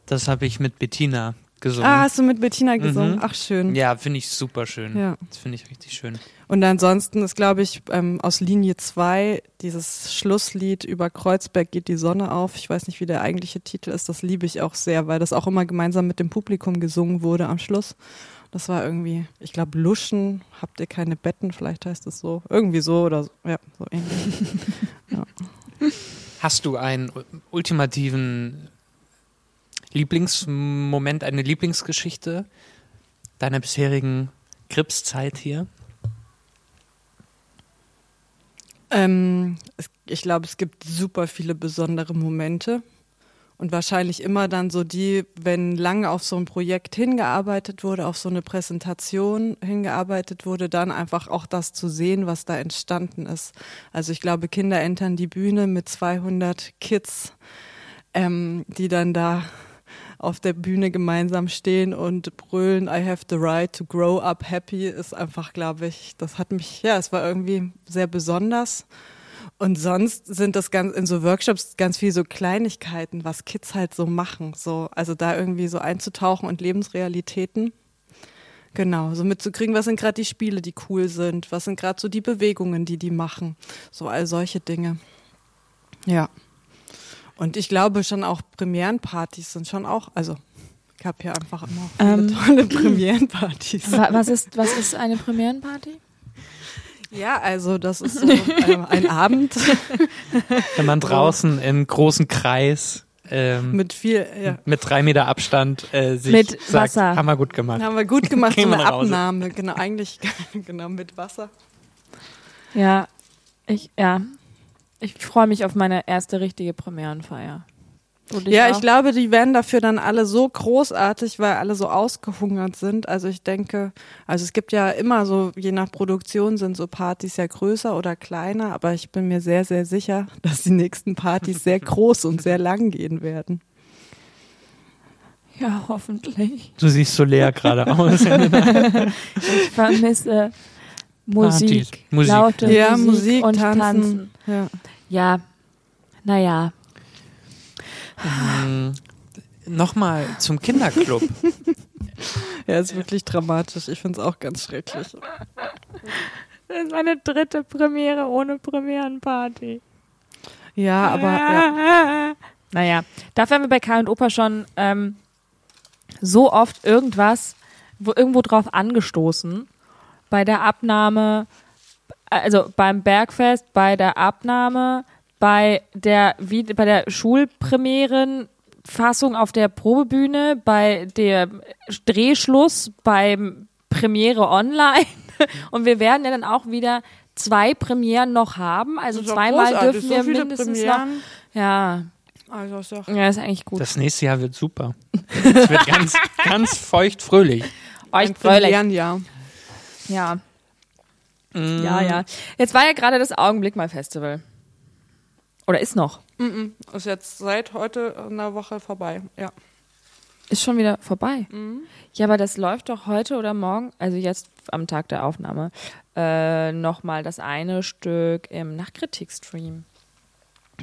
Das habe ich mit Bettina gesungen. Ah, hast du mit Bettina gesungen? Mhm. Ach schön. ja, finde ich super schön. Ja. Das finde ich richtig schön. Und ansonsten ist, glaube ich, ähm, aus Linie 2 dieses Schlusslied über Kreuzberg geht die Sonne auf. Ich weiß nicht, wie der eigentliche Titel ist. Das liebe ich auch sehr, weil das auch immer gemeinsam mit dem Publikum gesungen wurde am Schluss. Das war irgendwie, ich glaube, Luschen, habt ihr keine Betten, vielleicht heißt es so. Irgendwie so oder so. Ja, so ähnlich. Hast du einen ultimativen Lieblingsmoment, eine Lieblingsgeschichte deiner bisherigen Gripszeit hier? Ähm, ich glaube, es gibt super viele besondere Momente. Und wahrscheinlich immer dann so die, wenn lange auf so ein Projekt hingearbeitet wurde, auf so eine Präsentation hingearbeitet wurde, dann einfach auch das zu sehen, was da entstanden ist. Also ich glaube, Kinder entern die Bühne mit 200 Kids, ähm, die dann da auf der Bühne gemeinsam stehen und brüllen, I have the right to grow up happy, ist einfach, glaube ich, das hat mich, ja, es war irgendwie sehr besonders. Und sonst sind das ganz in so Workshops ganz viel so Kleinigkeiten, was Kids halt so machen. So, also da irgendwie so einzutauchen und Lebensrealitäten. Genau, so mitzukriegen, was sind gerade die Spiele, die cool sind, was sind gerade so die Bewegungen, die die machen. So all solche Dinge. Ja. Und ich glaube schon auch Premierenpartys sind schon auch, also ich habe hier einfach immer Ähm. tolle Premierenpartys. Wa- Was ist, was ist eine Premierenparty? Ja, also das ist so ähm, ein Abend Wenn man draußen im großen Kreis ähm, mit, mit viel, ja, drei Meter Abstand äh, sich Mit sagt, Wasser. haben wir gut gemacht. haben wir gut gemacht, so eine. Abnahme, genau, eigentlich genau mit Wasser. Ja, ich, ja. Ich freue mich auf meine erste richtige Premierenfeier. Ja, auch? ich glaube, die werden dafür dann alle so großartig, weil alle so ausgehungert sind. Also ich denke, also es gibt ja immer so, je nach Produktion sind so Partys ja größer oder kleiner, aber ich bin mir sehr, sehr sicher, dass die nächsten Partys sehr groß und sehr lang gehen werden. Ja, hoffentlich. Du siehst so leer gerade aus. Ich vermisse Musik, Musik. laute Ja, Musik, Musik, und tanzen. tanzen. Ja. Ja, naja. ähm, Nochmal zum Kinderclub. Ja, ist wirklich dramatisch. Ich finde es auch ganz schrecklich. Das ist meine dritte Premiere ohne Premierenparty. Ja, aber ja. Naja, dafür haben wir bei K und Opa schon ähm, so oft irgendwas, wo irgendwo drauf angestoßen. Bei der Abnahme, also beim Bergfest, bei der Abnahme, bei der, wie, bei der Schulpremieren, Fassung auf der Probebühne, bei der Drehschluss, beim Premiere online. Und wir werden ja dann auch wieder zwei Premieren noch haben. Also zweimal großartig. dürfen so wir mindestens Premieren. noch. Ja, Also ist doch ja, ist eigentlich gut. Das nächste Jahr wird super. Es wird ganz, ganz feucht fröhlich. Euch fröhlich. Ja. Ja, ja. Jetzt war ja gerade das Augenblick mal Festival. Oder ist noch? Mhm. Ist jetzt seit heute einer Woche vorbei. Ja. Ist schon wieder vorbei. Mhm. Ja, aber das läuft doch heute oder morgen, also jetzt am Tag der Aufnahme, äh, nochmal das eine Stück im Nachkritik-Stream.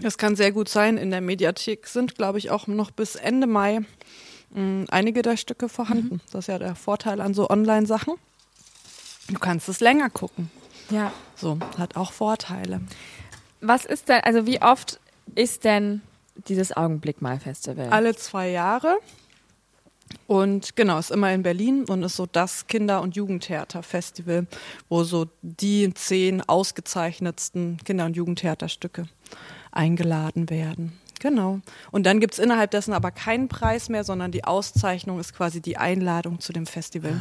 Das kann sehr gut sein. In der Mediathek sind, glaube ich, auch noch bis Ende Mai mh, einige der Stücke vorhanden. Das ist ja der Vorteil an so Online-Sachen. Du kannst es länger gucken. Ja. So, hat auch Vorteile. Was ist denn, also wie oft ist denn dieses Augenblick-Mal-Festival? Alle zwei Jahre. Und genau, ist immer in Berlin und ist so das Kinder- und Jugendtheaterfestival, wo so die zehn ausgezeichnetsten Kinder- und Jugendtheaterstücke eingeladen werden. Genau. Und dann gibt's innerhalb dessen aber keinen Preis mehr, sondern die Auszeichnung ist quasi die Einladung zu dem Festival.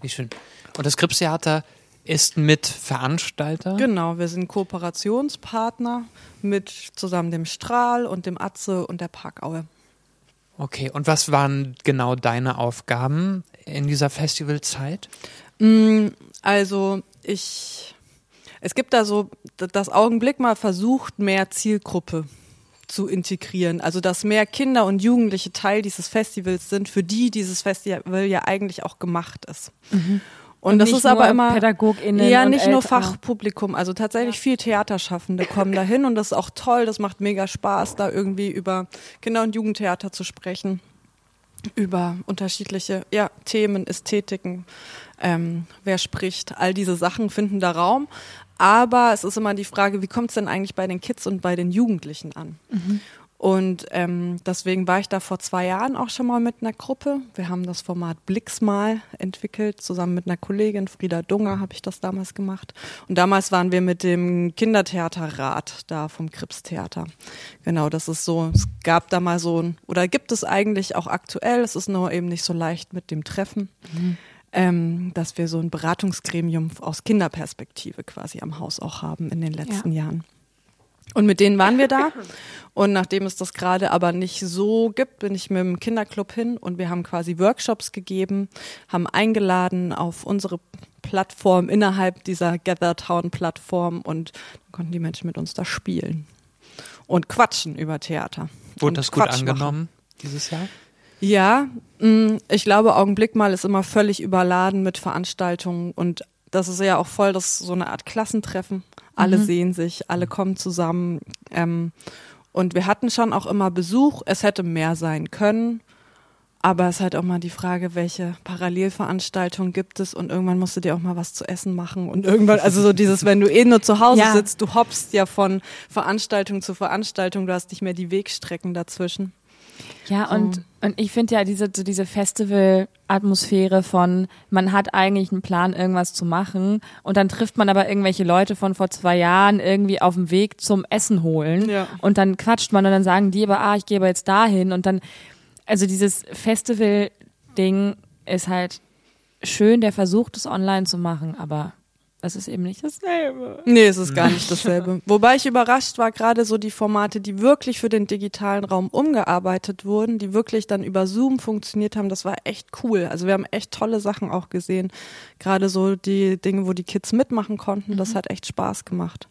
Wie schön. Und das Kripstheater ist mit Veranstalter. Genau, wir sind Kooperationspartner mit zusammen dem Strahl und dem Atze und der Parkaue. Okay, und was waren genau deine Aufgaben in dieser Festivalzeit? Mm, Also ich, es gibt da so, das Augenblick mal versucht, mehr Zielgruppe zu integrieren. Also dass mehr Kinder und Jugendliche Teil dieses Festivals sind, für die dieses Festival ja eigentlich auch gemacht ist. Und, das nicht ist aber immer PädagogInnen ja und nicht nur. Fachpublikum, also tatsächlich viel Theaterschaffende kommen dahin und das ist auch toll. Das macht mega Spaß, da irgendwie über Kinder- und Jugendtheater zu sprechen, über unterschiedliche ja, Themen, Ästhetiken. Ähm, wer spricht? All diese Sachen finden da Raum. Aber es ist immer die Frage, wie kommt es denn eigentlich bei den Kids und bei den Jugendlichen an? Und ähm, deswegen war ich da vor zwei Jahren auch schon mal mit einer Gruppe. Wir haben das Format Blicks mal entwickelt, zusammen mit einer Kollegin, Frieda Dunger, habe ich das damals gemacht. Und damals waren wir mit dem Kindertheaterrat da vom Kripstheater. Genau, das ist so, es gab da mal so ein, oder gibt es eigentlich auch aktuell, es ist nur eben nicht so leicht mit dem Treffen. Ähm, dass wir so ein Beratungsgremium aus Kinderperspektive quasi am Haus auch haben in den letzten Jahren. Und mit denen waren wir da. Und nachdem es das gerade aber nicht so gibt, bin ich mit dem Kinderclub hin und wir haben quasi Workshops gegeben, haben eingeladen auf unsere Plattform innerhalb dieser Gathertown-Plattform und dann konnten die Menschen mit uns da spielen und quatschen über Theater. Wurde das gut Quatsch machen. angenommen dieses Jahr? Ja, mh, ich glaube, Augenblick mal ist immer völlig überladen mit Veranstaltungen und das ist ja auch voll das so eine Art Klassentreffen. Alle sehen sich, alle kommen zusammen. Ähm, und wir hatten schon auch immer Besuch. Es hätte mehr sein können. Aber es ist halt auch mal die Frage, welche Parallelveranstaltungen gibt es und irgendwann musst du dir auch mal was zu essen machen und irgendwann, also so dieses, wenn du eh nur zu Hause Ja. sitzt, du hoppst ja von Veranstaltung zu Veranstaltung, du hast nicht mehr die Wegstrecken dazwischen. Ja, So. und, und ich finde ja diese, so diese Festival-Atmosphäre von, man hat eigentlich einen Plan, irgendwas zu machen und dann trifft man aber irgendwelche Leute von vor zwei Jahren irgendwie auf dem Weg zum Essen holen Ja. und dann quatscht man und dann sagen die aber, ah, ich gehe aber jetzt dahin und dann, also dieses Festival-Ding ist halt schön, der versucht es online zu machen, aber es ist eben nicht dasselbe. Nee, es ist gar nicht dasselbe. Wobei ich überrascht war, gerade so die Formate, die wirklich für den digitalen Raum umgearbeitet wurden, die wirklich dann über Zoom funktioniert haben, das war echt cool. Also wir haben echt tolle Sachen auch gesehen. Gerade so die Dinge, wo die Kids mitmachen konnten, das hat echt Spaß gemacht.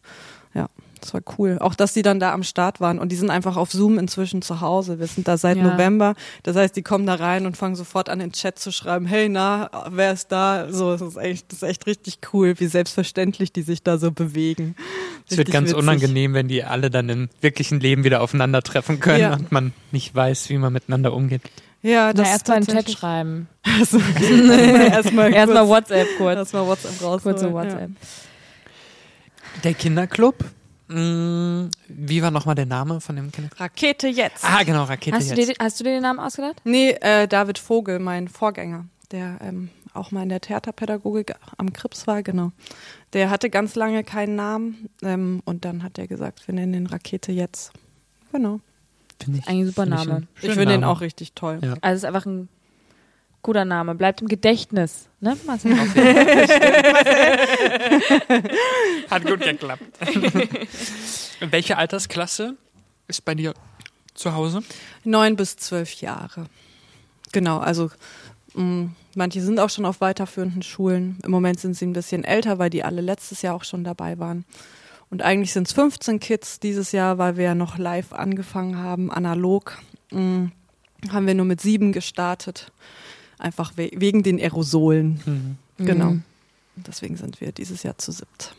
Ja, das war cool. Auch, dass die dann da am Start waren und die sind einfach auf Zoom inzwischen zu Hause. Wir sind da seit Ja. November. Das heißt, die kommen da rein und fangen sofort an, in den Chat zu schreiben, hey, na, wer ist da? So, das ist echt, das ist echt richtig cool, wie selbstverständlich die sich da so bewegen. Es wird ganz witzig. unangenehm, wenn die alle dann im wirklichen Leben wieder aufeinandertreffen können Ja. und man nicht weiß, wie man miteinander umgeht. Ja, Na, das erst mal einen Chat schreiben. erstmal Erstmal kurz- WhatsApp kurz. Erstmal WhatsApp raus. Kurze WhatsApp. Der Kinderclub. Mh, wie war nochmal der Name von dem Kinderclub? Rakete jetzt. Ah, genau, Rakete Hast du, jetzt. dir, hast du dir den Namen ausgedacht? Nee, äh, David Vogel, mein Vorgänger, der ähm, auch mal in der Theaterpädagogik am Krips war, genau. Der hatte ganz lange keinen Namen ähm, und dann hat er gesagt, wir nennen den Rakete jetzt. Genau. Find ich, Eigentlich ein super find Name. Ich schönen finde den auch richtig toll. Ja. Also es ist einfach ein Guter Name, bleibt im Gedächtnis. Ne, Marcel? Hat gut geklappt. Welche Altersklasse ist bei dir zu Hause? Neun bis zwölf Jahre. Genau, also mh, manche sind auch schon auf weiterführenden Schulen. Im Moment sind sie ein bisschen älter, weil die alle letztes Jahr auch schon dabei waren. Und eigentlich sind es 15 Kids dieses Jahr, weil wir ja noch live angefangen haben, analog. Mh, haben wir nur mit sieben gestartet. Einfach we wegen den Aerosolen. Genau. Mhm. Deswegen sind wir dieses Jahr zu siebt.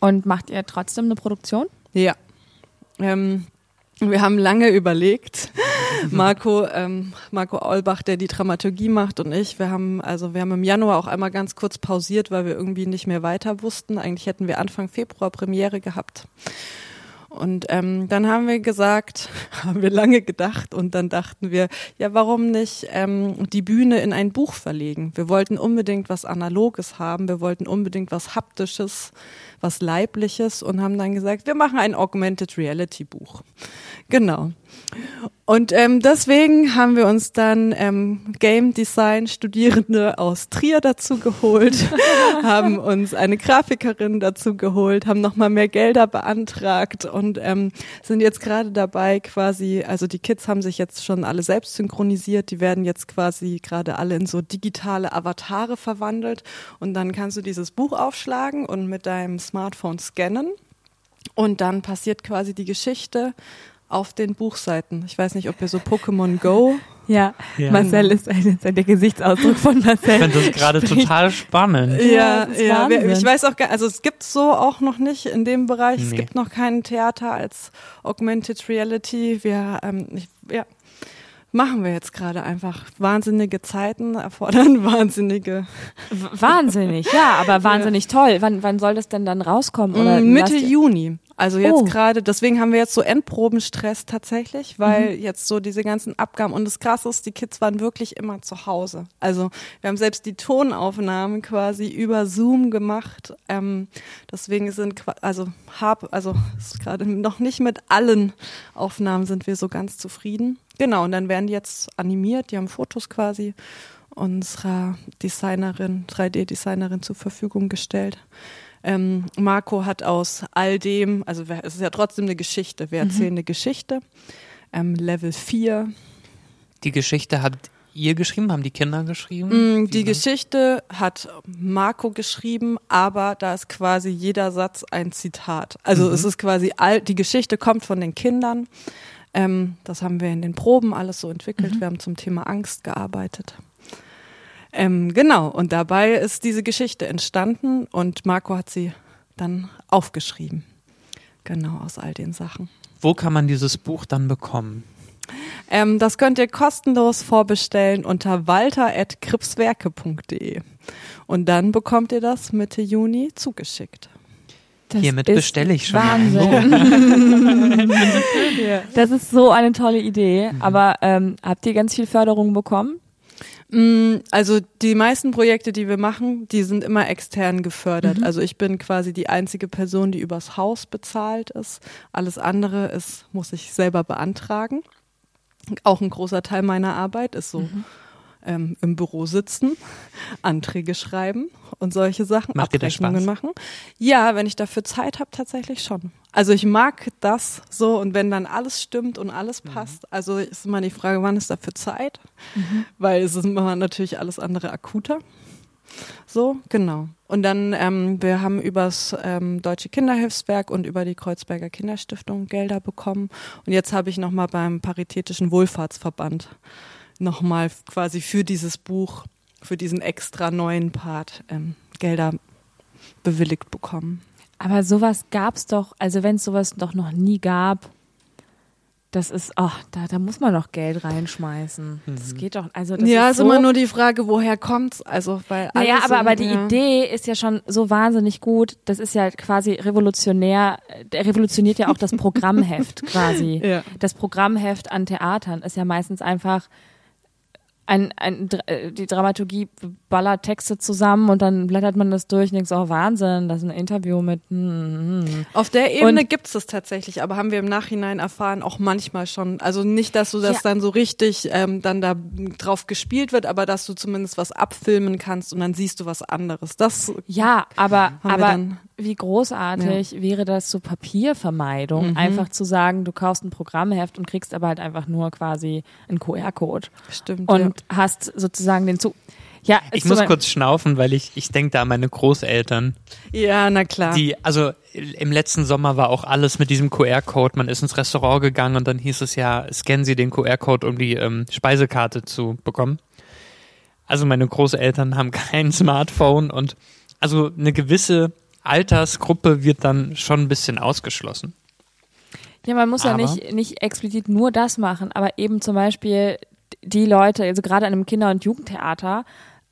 Und macht ihr trotzdem eine Produktion? Ja. Ähm, wir haben lange überlegt. Marco, ähm, Marco Aulbach, der die Dramaturgie macht und ich, wir haben, also wir haben im Januar auch einmal ganz kurz pausiert, weil wir irgendwie nicht mehr weiter wussten. Eigentlich hätten wir Anfang Februar Premiere gehabt. Und ähm, dann haben wir gesagt, haben wir lange gedacht und dann dachten wir, ja, warum nicht ähm, die Bühne in ein Buch verlegen? Wir wollten unbedingt was Analoges haben, wir wollten unbedingt was Haptisches, was Leibliches und haben dann gesagt, wir machen ein Augmented Reality Buch. Genau. Und ähm, deswegen haben wir uns dann ähm, Game Design Studierende aus Trier dazu geholt, haben uns eine Grafikerin dazu geholt, haben nochmal mehr Gelder beantragt und ähm, sind jetzt gerade dabei quasi, also die Kids haben sich jetzt schon alle selbst synchronisiert, die werden jetzt quasi gerade alle in so digitale Avatare verwandelt und dann kannst du dieses Buch aufschlagen und mit deinem Smartphone scannen und dann passiert quasi die Geschichte auf den Buchseiten. Ich weiß nicht, ob ihr so Pokémon Go. Ja, Ja. Marcel ist, ein, der Gesichtsausdruck von Ich Marcel. finde das gerade total spannend. Ja, ja. Wahnsinn. Ich weiß auch gar, also es gibt so auch noch nicht in dem Bereich. Es Nee. gibt noch kein Theater als Augmented Reality. Wir, ähm, ich, ja, machen wir jetzt gerade einfach. Wahnsinnige Zeiten erfordern wahnsinnige. Wahnsinnig, ja, aber wahnsinnig toll. Wann, wann soll das denn dann rauskommen? Oder Mm, Mitte Juni. Also jetzt Oh. gerade, deswegen haben wir jetzt so Endprobenstress tatsächlich, weil Mhm. jetzt so diese ganzen Abgaben und das Krasse ist, die Kids waren wirklich immer zu Hause. Also wir haben selbst die Tonaufnahmen quasi über Zoom gemacht. Ähm, deswegen sind also hab also gerade noch nicht mit allen Aufnahmen sind wir so ganz zufrieden. Genau und dann werden die jetzt animiert. Die haben Fotos quasi unserer Designerin, 3D-Designerin zur Verfügung gestellt. Ähm, Marco hat aus all dem, also es ist ja trotzdem eine Geschichte, wir erzählen eine Geschichte. Ähm, Level 4. Die Geschichte habt ihr geschrieben, haben die Kinder geschrieben? Mm, Wie Die war- Geschichte hat Marco geschrieben, aber da ist quasi jeder Satz ein Zitat. Also es ist quasi all, die Geschichte kommt von den Kindern. Ähm, das haben wir in den Proben alles so entwickelt. Wir haben zum Thema Angst gearbeitet. Ähm, genau, und dabei ist diese Geschichte entstanden und Marco hat sie dann aufgeschrieben. Genau, aus all den Sachen. Wo kann man dieses Buch dann bekommen? Ähm, das könnt ihr kostenlos vorbestellen unter walter.kripswerke.de. Und dann bekommt ihr das Mitte Juni zugeschickt. Das Hiermit ist bestelle ich schon Wahnsinn. Das ist so eine tolle Idee. Aber ähm, habt ihr ganz viel Förderung bekommen? Mm, Also die meisten Projekte, die wir machen, die sind immer extern gefördert. Also ich bin quasi die einzige Person, die übers Haus bezahlt ist. Alles andere ist, muss ich selber beantragen. Auch ein großer Teil meiner Arbeit ist so ähm, im Büro sitzen, Anträge schreiben und solche Sachen, Macht Abrechnungen machen. Ja, wenn ich dafür Zeit habe, tatsächlich schon. Also ich mag das so und wenn dann alles stimmt und alles Mhm. passt, also ist immer die Frage, wann ist dafür Zeit? Weil es ist immer natürlich alles andere akuter. So, genau. Und dann, ähm, wir haben übers ähm, Deutsche Kinderhilfswerk und über die Kreuzberger Kinderstiftung Gelder bekommen. Und jetzt habe ich nochmal beim Paritätischen Wohlfahrtsverband nochmal quasi für dieses Buch, für diesen extra neuen Part ähm, Gelder bewilligt bekommen. Aber sowas gab's doch, also wenn es sowas doch noch nie gab, das ist, oh, da, da muss man doch Geld reinschmeißen. Das geht doch, also das ja, ist ist so, immer nur die Frage, woher kommt's? Also, weil Naja, aber, so- aber die ja. Idee ist ja schon so wahnsinnig gut. Das ist ja quasi revolutionär. Der revolutioniert ja auch das Programmheft quasi. Ja. Das Programmheft an Theatern ist ja meistens einfach ein, ein, äh, die Dramaturgie ballert Texte zusammen und dann blättert man das durch und denkt so, oh Wahnsinn, das ist ein Interview mit, hm, hm. Auf der Ebene Und- gibt's das tatsächlich, aber haben wir im Nachhinein erfahren, auch manchmal schon. Also nicht, dass du das Ja. dann so richtig ähm, dann da drauf gespielt wird, aber dass du zumindest was abfilmen kannst und dann siehst du was anderes. Das Ja, aber, aber dann- wie großartig wäre das zur Papiervermeidung, einfach zu sagen, du kaufst ein Programmheft und kriegst aber halt einfach nur quasi einen QR-Code stimmt. und hast sozusagen den Zug. Ja, Ich muss so- kurz schnaufen, weil ich, ich denke da an meine Großeltern. ja. ja, na klar. Die, also im letzten Sommer war auch alles mit diesem QR-Code. Man ist ins Restaurant gegangen und dann hieß es ja, scannen Sie den QR-Code, um die ähm, Speisekarte zu bekommen. Also meine Großeltern haben kein Smartphone und also eine gewisse Altersgruppe wird dann schon ein bisschen ausgeschlossen. Ja, man muss ja Aber- nicht, nicht explizit nur das machen, aber eben zum Beispiel die Leute, also gerade an einem Kinder- und Jugendtheater,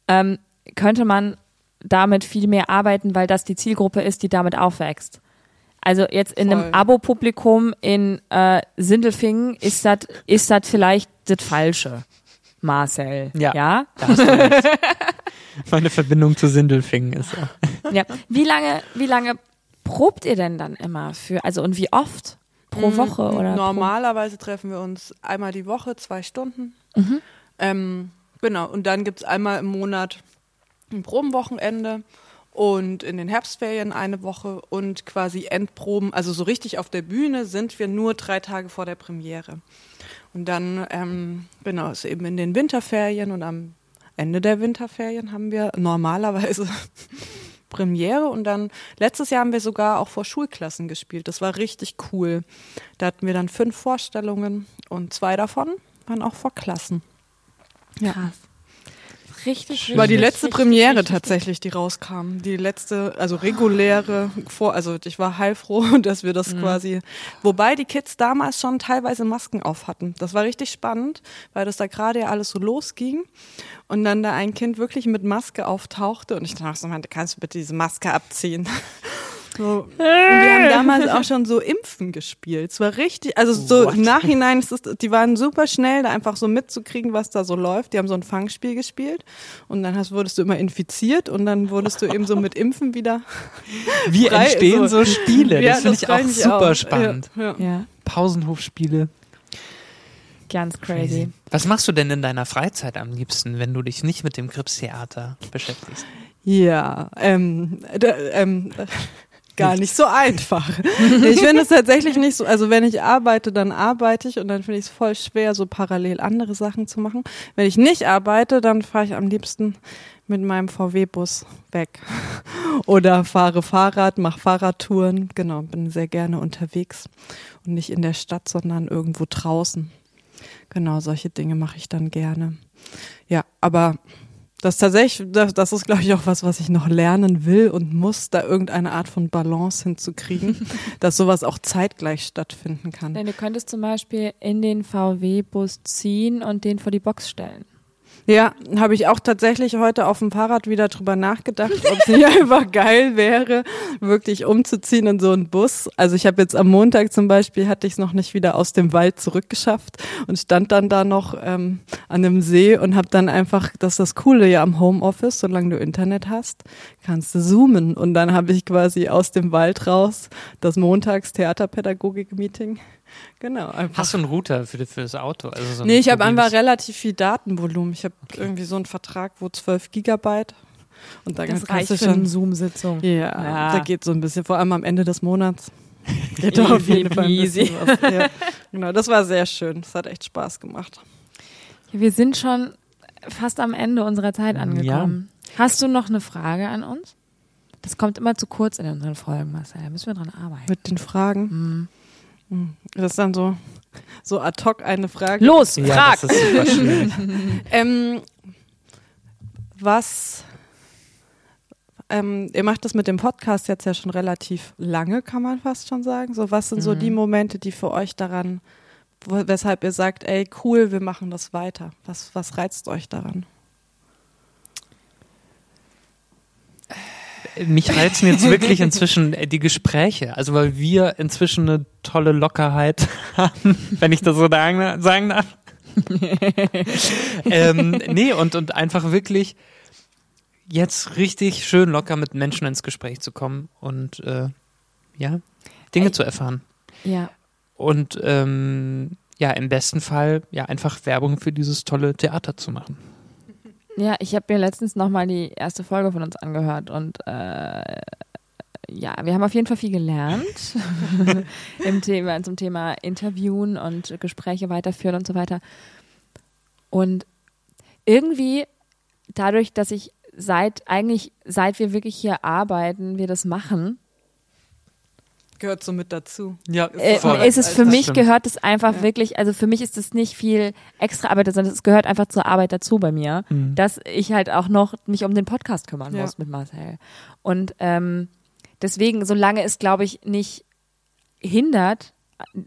ähm, könnte man damit viel mehr arbeiten, weil das die Zielgruppe ist, die damit aufwächst. Also jetzt in Voll. einem Abo-Publikum in äh, Sindelfingen ist das ist das vielleicht das Falsche, Marcel. Ja. ja? Da hast du recht. Meine Verbindung zu Sindelfingen ist auch. Ja. Wie lange, wie lange probt ihr denn dann immer für, also und wie oft? Pro Woche oder? Mhm. Normalerweise treffen wir uns einmal die Woche, zwei Stunden. Ähm, genau, und dann gibt's einmal im Monat ein Probenwochenende und in den Herbstferien eine Woche und quasi Endproben, also so richtig auf der Bühne sind wir nur drei Tage vor der Premiere. Und dann, ähm, genau, ist eben in den Winterferien und am Ende der Winterferien haben wir normalerweise Premiere und dann letztes Jahr haben wir sogar auch vor Schulklassen gespielt. Das war richtig cool. Da hatten wir dann fünf Vorstellungen und zwei davon waren auch vor Klassen. Ja. Krass. Richtig, richtig. War die letzte richtig, Premiere richtig, tatsächlich, die rauskam. Die letzte, also reguläre vor, also ich war heilfroh, dass wir das quasi, wobei die Kids damals schon teilweise Masken auf hatten. Das war richtig spannend, weil das da gerade ja alles so losging und dann da ein Kind wirklich mit Maske auftauchte und ich dachte so, Mann, kannst du bitte diese Maske abziehen? So. Und wir haben damals auch schon so Impfen gespielt. Es war richtig, also so What? im Nachhinein ist es, die waren super schnell, da einfach so mitzukriegen, was da so läuft. Die haben so ein Fangspiel gespielt und dann hast, wurdest du immer infiziert und dann wurdest du eben so mit Impfen wieder. Wie Frei- entstehen so- so, Spiele? Ja, das finde ich auch super auch. spannend. Ja, ja. Ja, Pausenhofspiele. ganz crazy. Was machst du denn in deiner Freizeit am liebsten, wenn du dich nicht mit dem Gripstheater beschäftigst? Ja, ähm, da, ähm, gar nicht so einfach. Ich finde es tatsächlich nicht so, also wenn ich arbeite, dann arbeite ich und dann finde ich es voll schwer, so parallel andere Sachen zu machen. Wenn ich nicht arbeite, dann fahre ich am liebsten mit meinem VW-Bus weg oder fahre Fahrrad, mache Fahrradtouren. Genau, bin sehr gerne unterwegs und nicht in der Stadt, sondern irgendwo draußen. Genau, solche Dinge mache ich dann gerne. Ja, aber das ist tatsächlich, das, das ist, glaube ich, auch was, was ich noch lernen will und muss, da irgendeine Art von Balance hinzukriegen, dass sowas auch zeitgleich stattfinden kann. Denn du könntest zum Beispiel in den VW-Bus ziehen und den vor die Box stellen. Ja, habe ich auch tatsächlich heute auf dem Fahrrad wieder drüber nachgedacht, ob es nicht einfach geil wäre, wirklich umzuziehen in so einen Bus. Also ich habe jetzt am Montag zum Beispiel, hatte ich es noch nicht wieder aus dem Wald zurückgeschafft und stand dann da noch ähm, an einem See und habe dann einfach, das ist das Coole ja am Homeoffice, solange du Internet hast, kannst du zoomen. Und dann habe ich quasi aus dem Wald raus das Montags-Theaterpädagogik-Meeting. Genau, einfach. Hast du einen Router für, für das Auto? Also so Nee, ich habe einfach relativ viel Datenvolumen. Ich habe irgendwie so einen Vertrag, wo 12 Gigabyte. Und dann Das kannst reicht du für eine schon. Zoom-Sitzung. Ja, Ja. da geht so ein bisschen, vor allem am Ende des Monats. Geht da auf jeden Fall ein bisschen Easy. was. Ja. Genau, das war sehr schön. Das hat echt Spaß gemacht. Ja, wir sind schon fast am Ende unserer Zeit angekommen. Hast du noch eine Frage an uns? Das kommt immer zu kurz in unseren Folgen, Marcel. Da müssen wir dran arbeiten. Mit den Fragen. Mhm. Hm. Das ist dann so, so ad hoc eine Frage. Los, Ja, frag! das ist super schwierig. Ähm, was, ähm, ihr macht das mit dem Podcast jetzt ja schon relativ lange, kann man fast schon sagen. So, was sind so die Momente, die für euch daran, weshalb ihr sagt, ey, cool, wir machen das weiter? Was, was reizt euch daran? Mich reizen jetzt wirklich inzwischen äh, die Gespräche. Also weil wir inzwischen eine tolle Lockerheit haben, wenn ich das so sagen sagen darf. ähm, nee, und, und einfach wirklich jetzt richtig schön locker mit Menschen ins Gespräch zu kommen und äh, ja, Dinge Ey. zu erfahren. Ja. Und ähm, ja, im besten Fall ja einfach Werbung für dieses tolle Theater zu machen. Ja, ich habe mir letztens nochmal die erste Folge von uns angehört und äh, ja, wir haben auf jeden Fall viel gelernt im Thema, zum Thema Interviewen und Gespräche weiterführen und so weiter. Und irgendwie dadurch, dass ich seit eigentlich, seit wir wirklich hier arbeiten, wir das machen, Gehört so mit dazu. Ja, äh, ist es für Das mich stimmt. gehört es einfach Ja. wirklich, also für mich ist es nicht viel extra Arbeit, sondern es gehört einfach zur Arbeit dazu bei mir, Mhm. dass ich halt auch noch mich um den Podcast kümmern Ja. muss mit Marcel. Und ähm, deswegen, solange es, glaube ich, nicht hindert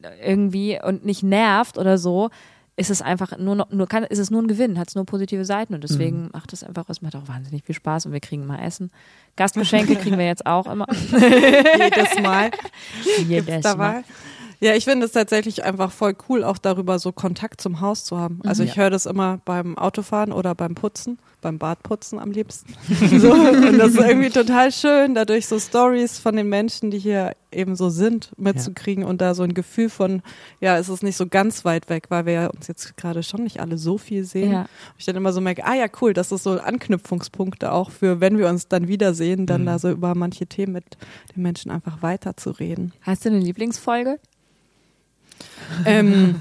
äh, irgendwie und nicht nervt oder so, ist es einfach nur noch, nur kann, ist es nur ein Gewinn, hat es nur positive Seiten und deswegen Mhm. macht es einfach, es macht auch wahnsinnig viel Spaß und wir kriegen mal Essen. Gastgeschenke kriegen wir jetzt auch immer. Jedes Mal. Jedes Gibt's Mal. mal? Ja, ich finde es tatsächlich einfach voll cool, auch darüber so Kontakt zum Haus zu haben. Also Mhm. ich höre das immer beim Autofahren oder beim Putzen, beim Badputzen am liebsten. so, und das ist irgendwie total schön, dadurch so Stories von den Menschen, die hier eben so sind, mitzukriegen und da so ein Gefühl von, ja, es ist nicht so ganz weit weg, weil wir ja uns jetzt gerade schon nicht alle so viel sehen. Ja. Ich dann immer so merke, ah ja, cool, das ist so Anknüpfungspunkte auch für, wenn wir uns dann wiedersehen, dann Mhm. da so über manche Themen mit den Menschen einfach weiterzureden. Hast du eine Lieblingsfolge? Ähm,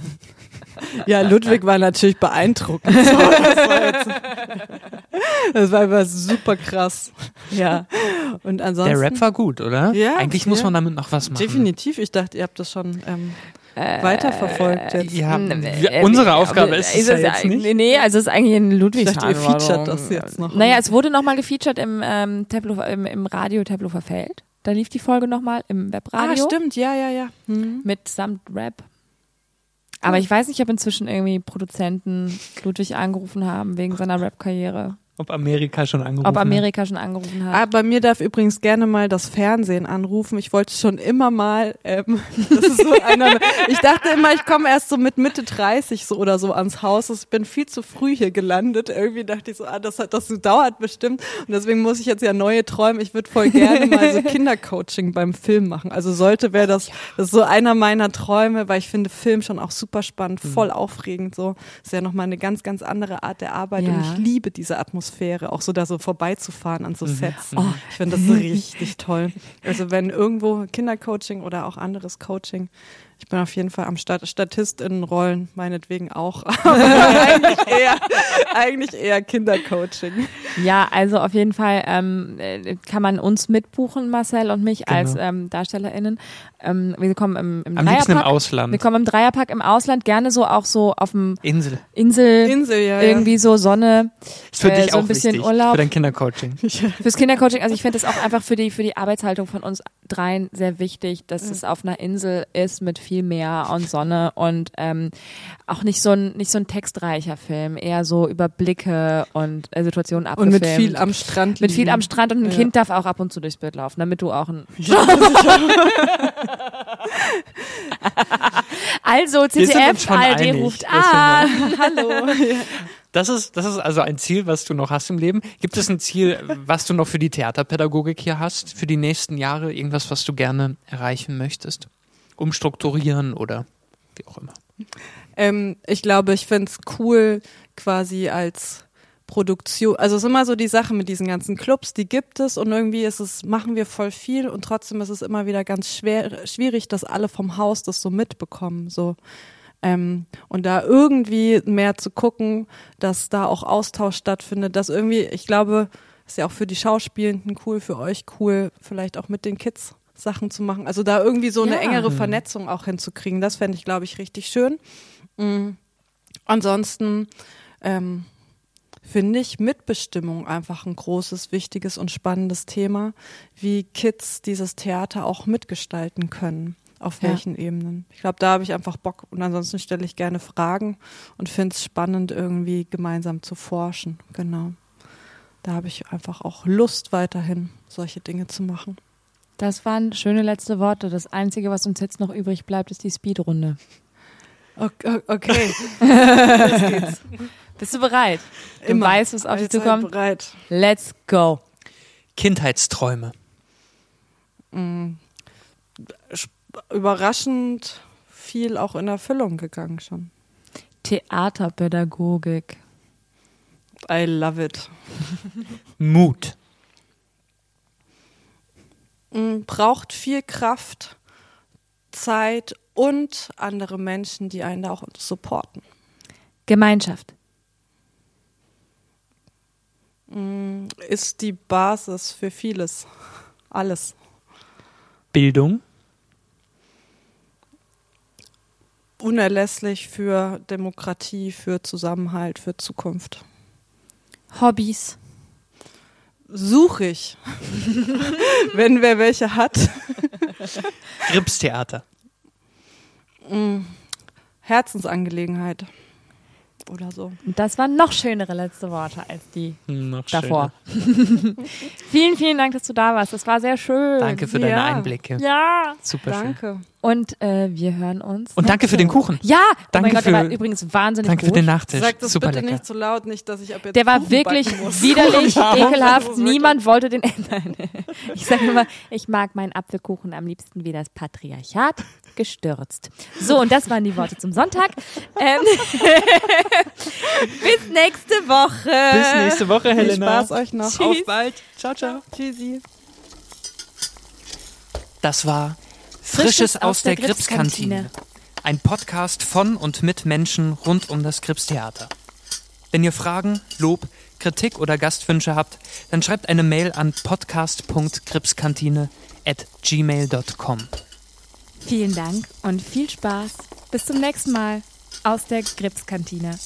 ja, Ludwig war natürlich beeindruckend. So, das, war jetzt, das war einfach super krass. Ja. Und ansonsten. Der Rap war gut, oder? Ja, Eigentlich muss ja. man damit noch was machen. Definitiv. Ich dachte, ihr habt das schon ähm, Äh, weiterverfolgt jetzt. Ja, Äh, wir, äh, unsere Aufgabe ist es ja jetzt nicht. Nee, also es ist eigentlich Ich dachte, ihr featuret das jetzt noch. Naja, es wurde nochmal gefeatured im, ähm, Tempelhofer, im, im Radio Tempelhofer Feld. Da lief die Folge nochmal im Ah, Webradio stimmt. Ja, ja, ja. Hm. mit samt Rap. Aber ich weiß nicht, ob inzwischen irgendwie Produzenten Ludwig angerufen haben wegen seiner Rap-Karriere. Ob Amerika schon angerufen Ob hat. Amerika schon angerufen hat. Ah, bei mir darf übrigens gerne mal das Fernsehen anrufen. Ich wollte schon immer mal, ähm, das ist so einer, ich dachte immer, ich komme erst so mit Mitte 30 so oder so ans Haus. Ich bin viel zu früh hier gelandet. Irgendwie dachte ich so, ah, das hat, das dauert bestimmt. Und deswegen muss ich jetzt ja neue Träume. Ich würde voll gerne mal so Kindercoaching beim Film machen. Also sollte wäre das, das ist so einer meiner Träume, weil ich finde Film schon auch super spannend, voll aufregend so. Ist ja nochmal eine ganz, ganz andere Art der Arbeit. Und Ja. ich liebe diese Atmosphäre, auch so da so vorbeizufahren an so Sets. Oh. Ich finde das so richtig toll. Also wenn irgendwo Kindercoaching oder auch anderes Coaching, ich bin auf jeden Fall am Stat Statistinnenrollen, meinetwegen auch. Aber eigentlich eher, eigentlich eher Kindercoaching. Ja, also auf jeden Fall ähm, äh, kann man uns mitbuchen, Marcel und mich Genau. als ähm, DarstellerInnen. Ähm, wir kommen im, im Am liebsten im Dreierpack. Ausland. Wir kommen im Dreierpack im Ausland, gerne so auch so auf dem Insel. Insel, Insel, ja. irgendwie so Sonne. Ist für Äh, dich so ein auch bisschen wichtig. Urlaub. Für dein Kindercoaching. Fürs Kindercoaching, also ich finde das auch einfach für die, für die Arbeitshaltung von uns dreien sehr wichtig, dass es auf einer Insel ist mit viel Meer und Sonne und ähm, auch nicht so ein nicht so ein textreicher Film, eher so Überblicke und äh, Situationen Und abgefilmt. mit viel am Strand. mit viel liegen. am Strand und ein Ja. Kind darf auch ab und zu durchs Bild laufen, damit du auch ein Also uns CTF, schon ARD einig, ruft an. Hallo. Das ist, das ist also ein Ziel, was du noch hast im Leben. Gibt es ein Ziel, was du noch für die Theaterpädagogik hier hast, für die nächsten Jahre? Irgendwas, was du gerne erreichen möchtest? Umstrukturieren oder wie auch immer. Ähm, ich glaube, ich find's cool, quasi als Produktion. Also es ist immer so die Sache mit diesen ganzen Clubs, die gibt es und irgendwie ist es, machen wir voll viel und trotzdem ist es immer wieder ganz schwer, schwierig, dass alle vom Haus das so mitbekommen. So. Ähm, und da irgendwie mehr zu gucken, dass da auch Austausch stattfindet, dass irgendwie, ich glaube, ist ja auch für die Schauspielenden cool, für euch cool, vielleicht auch mit den Kids Sachen zu machen. Also da irgendwie so eine Ja. engere Vernetzung auch hinzukriegen, das fände ich, glaube ich, richtig schön. Mhm. Ansonsten ähm, finde ich Mitbestimmung einfach ein großes, wichtiges und spannendes Thema, wie Kids dieses Theater auch mitgestalten können. Auf Ja. welchen Ebenen. Ich glaube, da habe ich einfach Bock und ansonsten stelle ich gerne Fragen und finde es spannend, irgendwie gemeinsam zu forschen. Genau. Da habe ich einfach auch Lust, weiterhin solche Dinge zu machen. Das waren schöne letzte Worte. Das Einzige, was uns jetzt noch übrig bleibt, ist die Speedrunde. Okay. okay. Bist du bereit? Du Immer. weißt, was auf dich zukommt? bereit. Let's go. Kindheitsträume. Überraschend viel auch in Erfüllung gegangen schon. Theaterpädagogik. I love it. Mut. Braucht viel Kraft, Zeit und andere Menschen, die einen da auch supporten. Gemeinschaft. Mm, Ist die Basis für vieles. Alles. Bildung. Unerlässlich für Demokratie, für Zusammenhalt, für Zukunft. Hobbys. Suche ich. Wenn wer welche hat. Gripstheater. Herzensangelegenheit. Oder so. Und das waren noch schönere letzte Worte als die Noch davor. vielen, vielen Dank, dass du da warst. Das war sehr schön. Danke für deine Ja. Einblicke. Ja. Super schön. Danke. Und äh, wir hören uns. Und danke für den Kuchen. Ja, oh Danke mein Gott, für- der war übrigens wahnsinnig Danke gut. für den Nachtisch. Sag das Super bitte lecker. nicht so laut, nicht, dass ich ab jetzt Der war Kuchen wirklich widerlich, ekelhaft. Niemand wollte den. Nein. Ich sage immer, ich mag meinen Apfelkuchen am liebsten wie das Patriarchat gestürzt. So, und das waren die Worte zum Sonntag. Ähm, bis nächste Woche. Bis nächste Woche, Viel Helena. Spaß euch noch. Tschüss. Auf bald. Ciao, ciao. Tschüssi. Das war Frisches aus der Gripskantine. Ein Podcast von und mit Menschen rund um das Gripstheater. Wenn ihr Fragen, Lob, Kritik oder Gastwünsche habt, dann schreibt eine Mail an podcast.gripskantine at gmail.com. Vielen Dank und viel Spaß. Bis zum nächsten Mal aus der Gripskantine.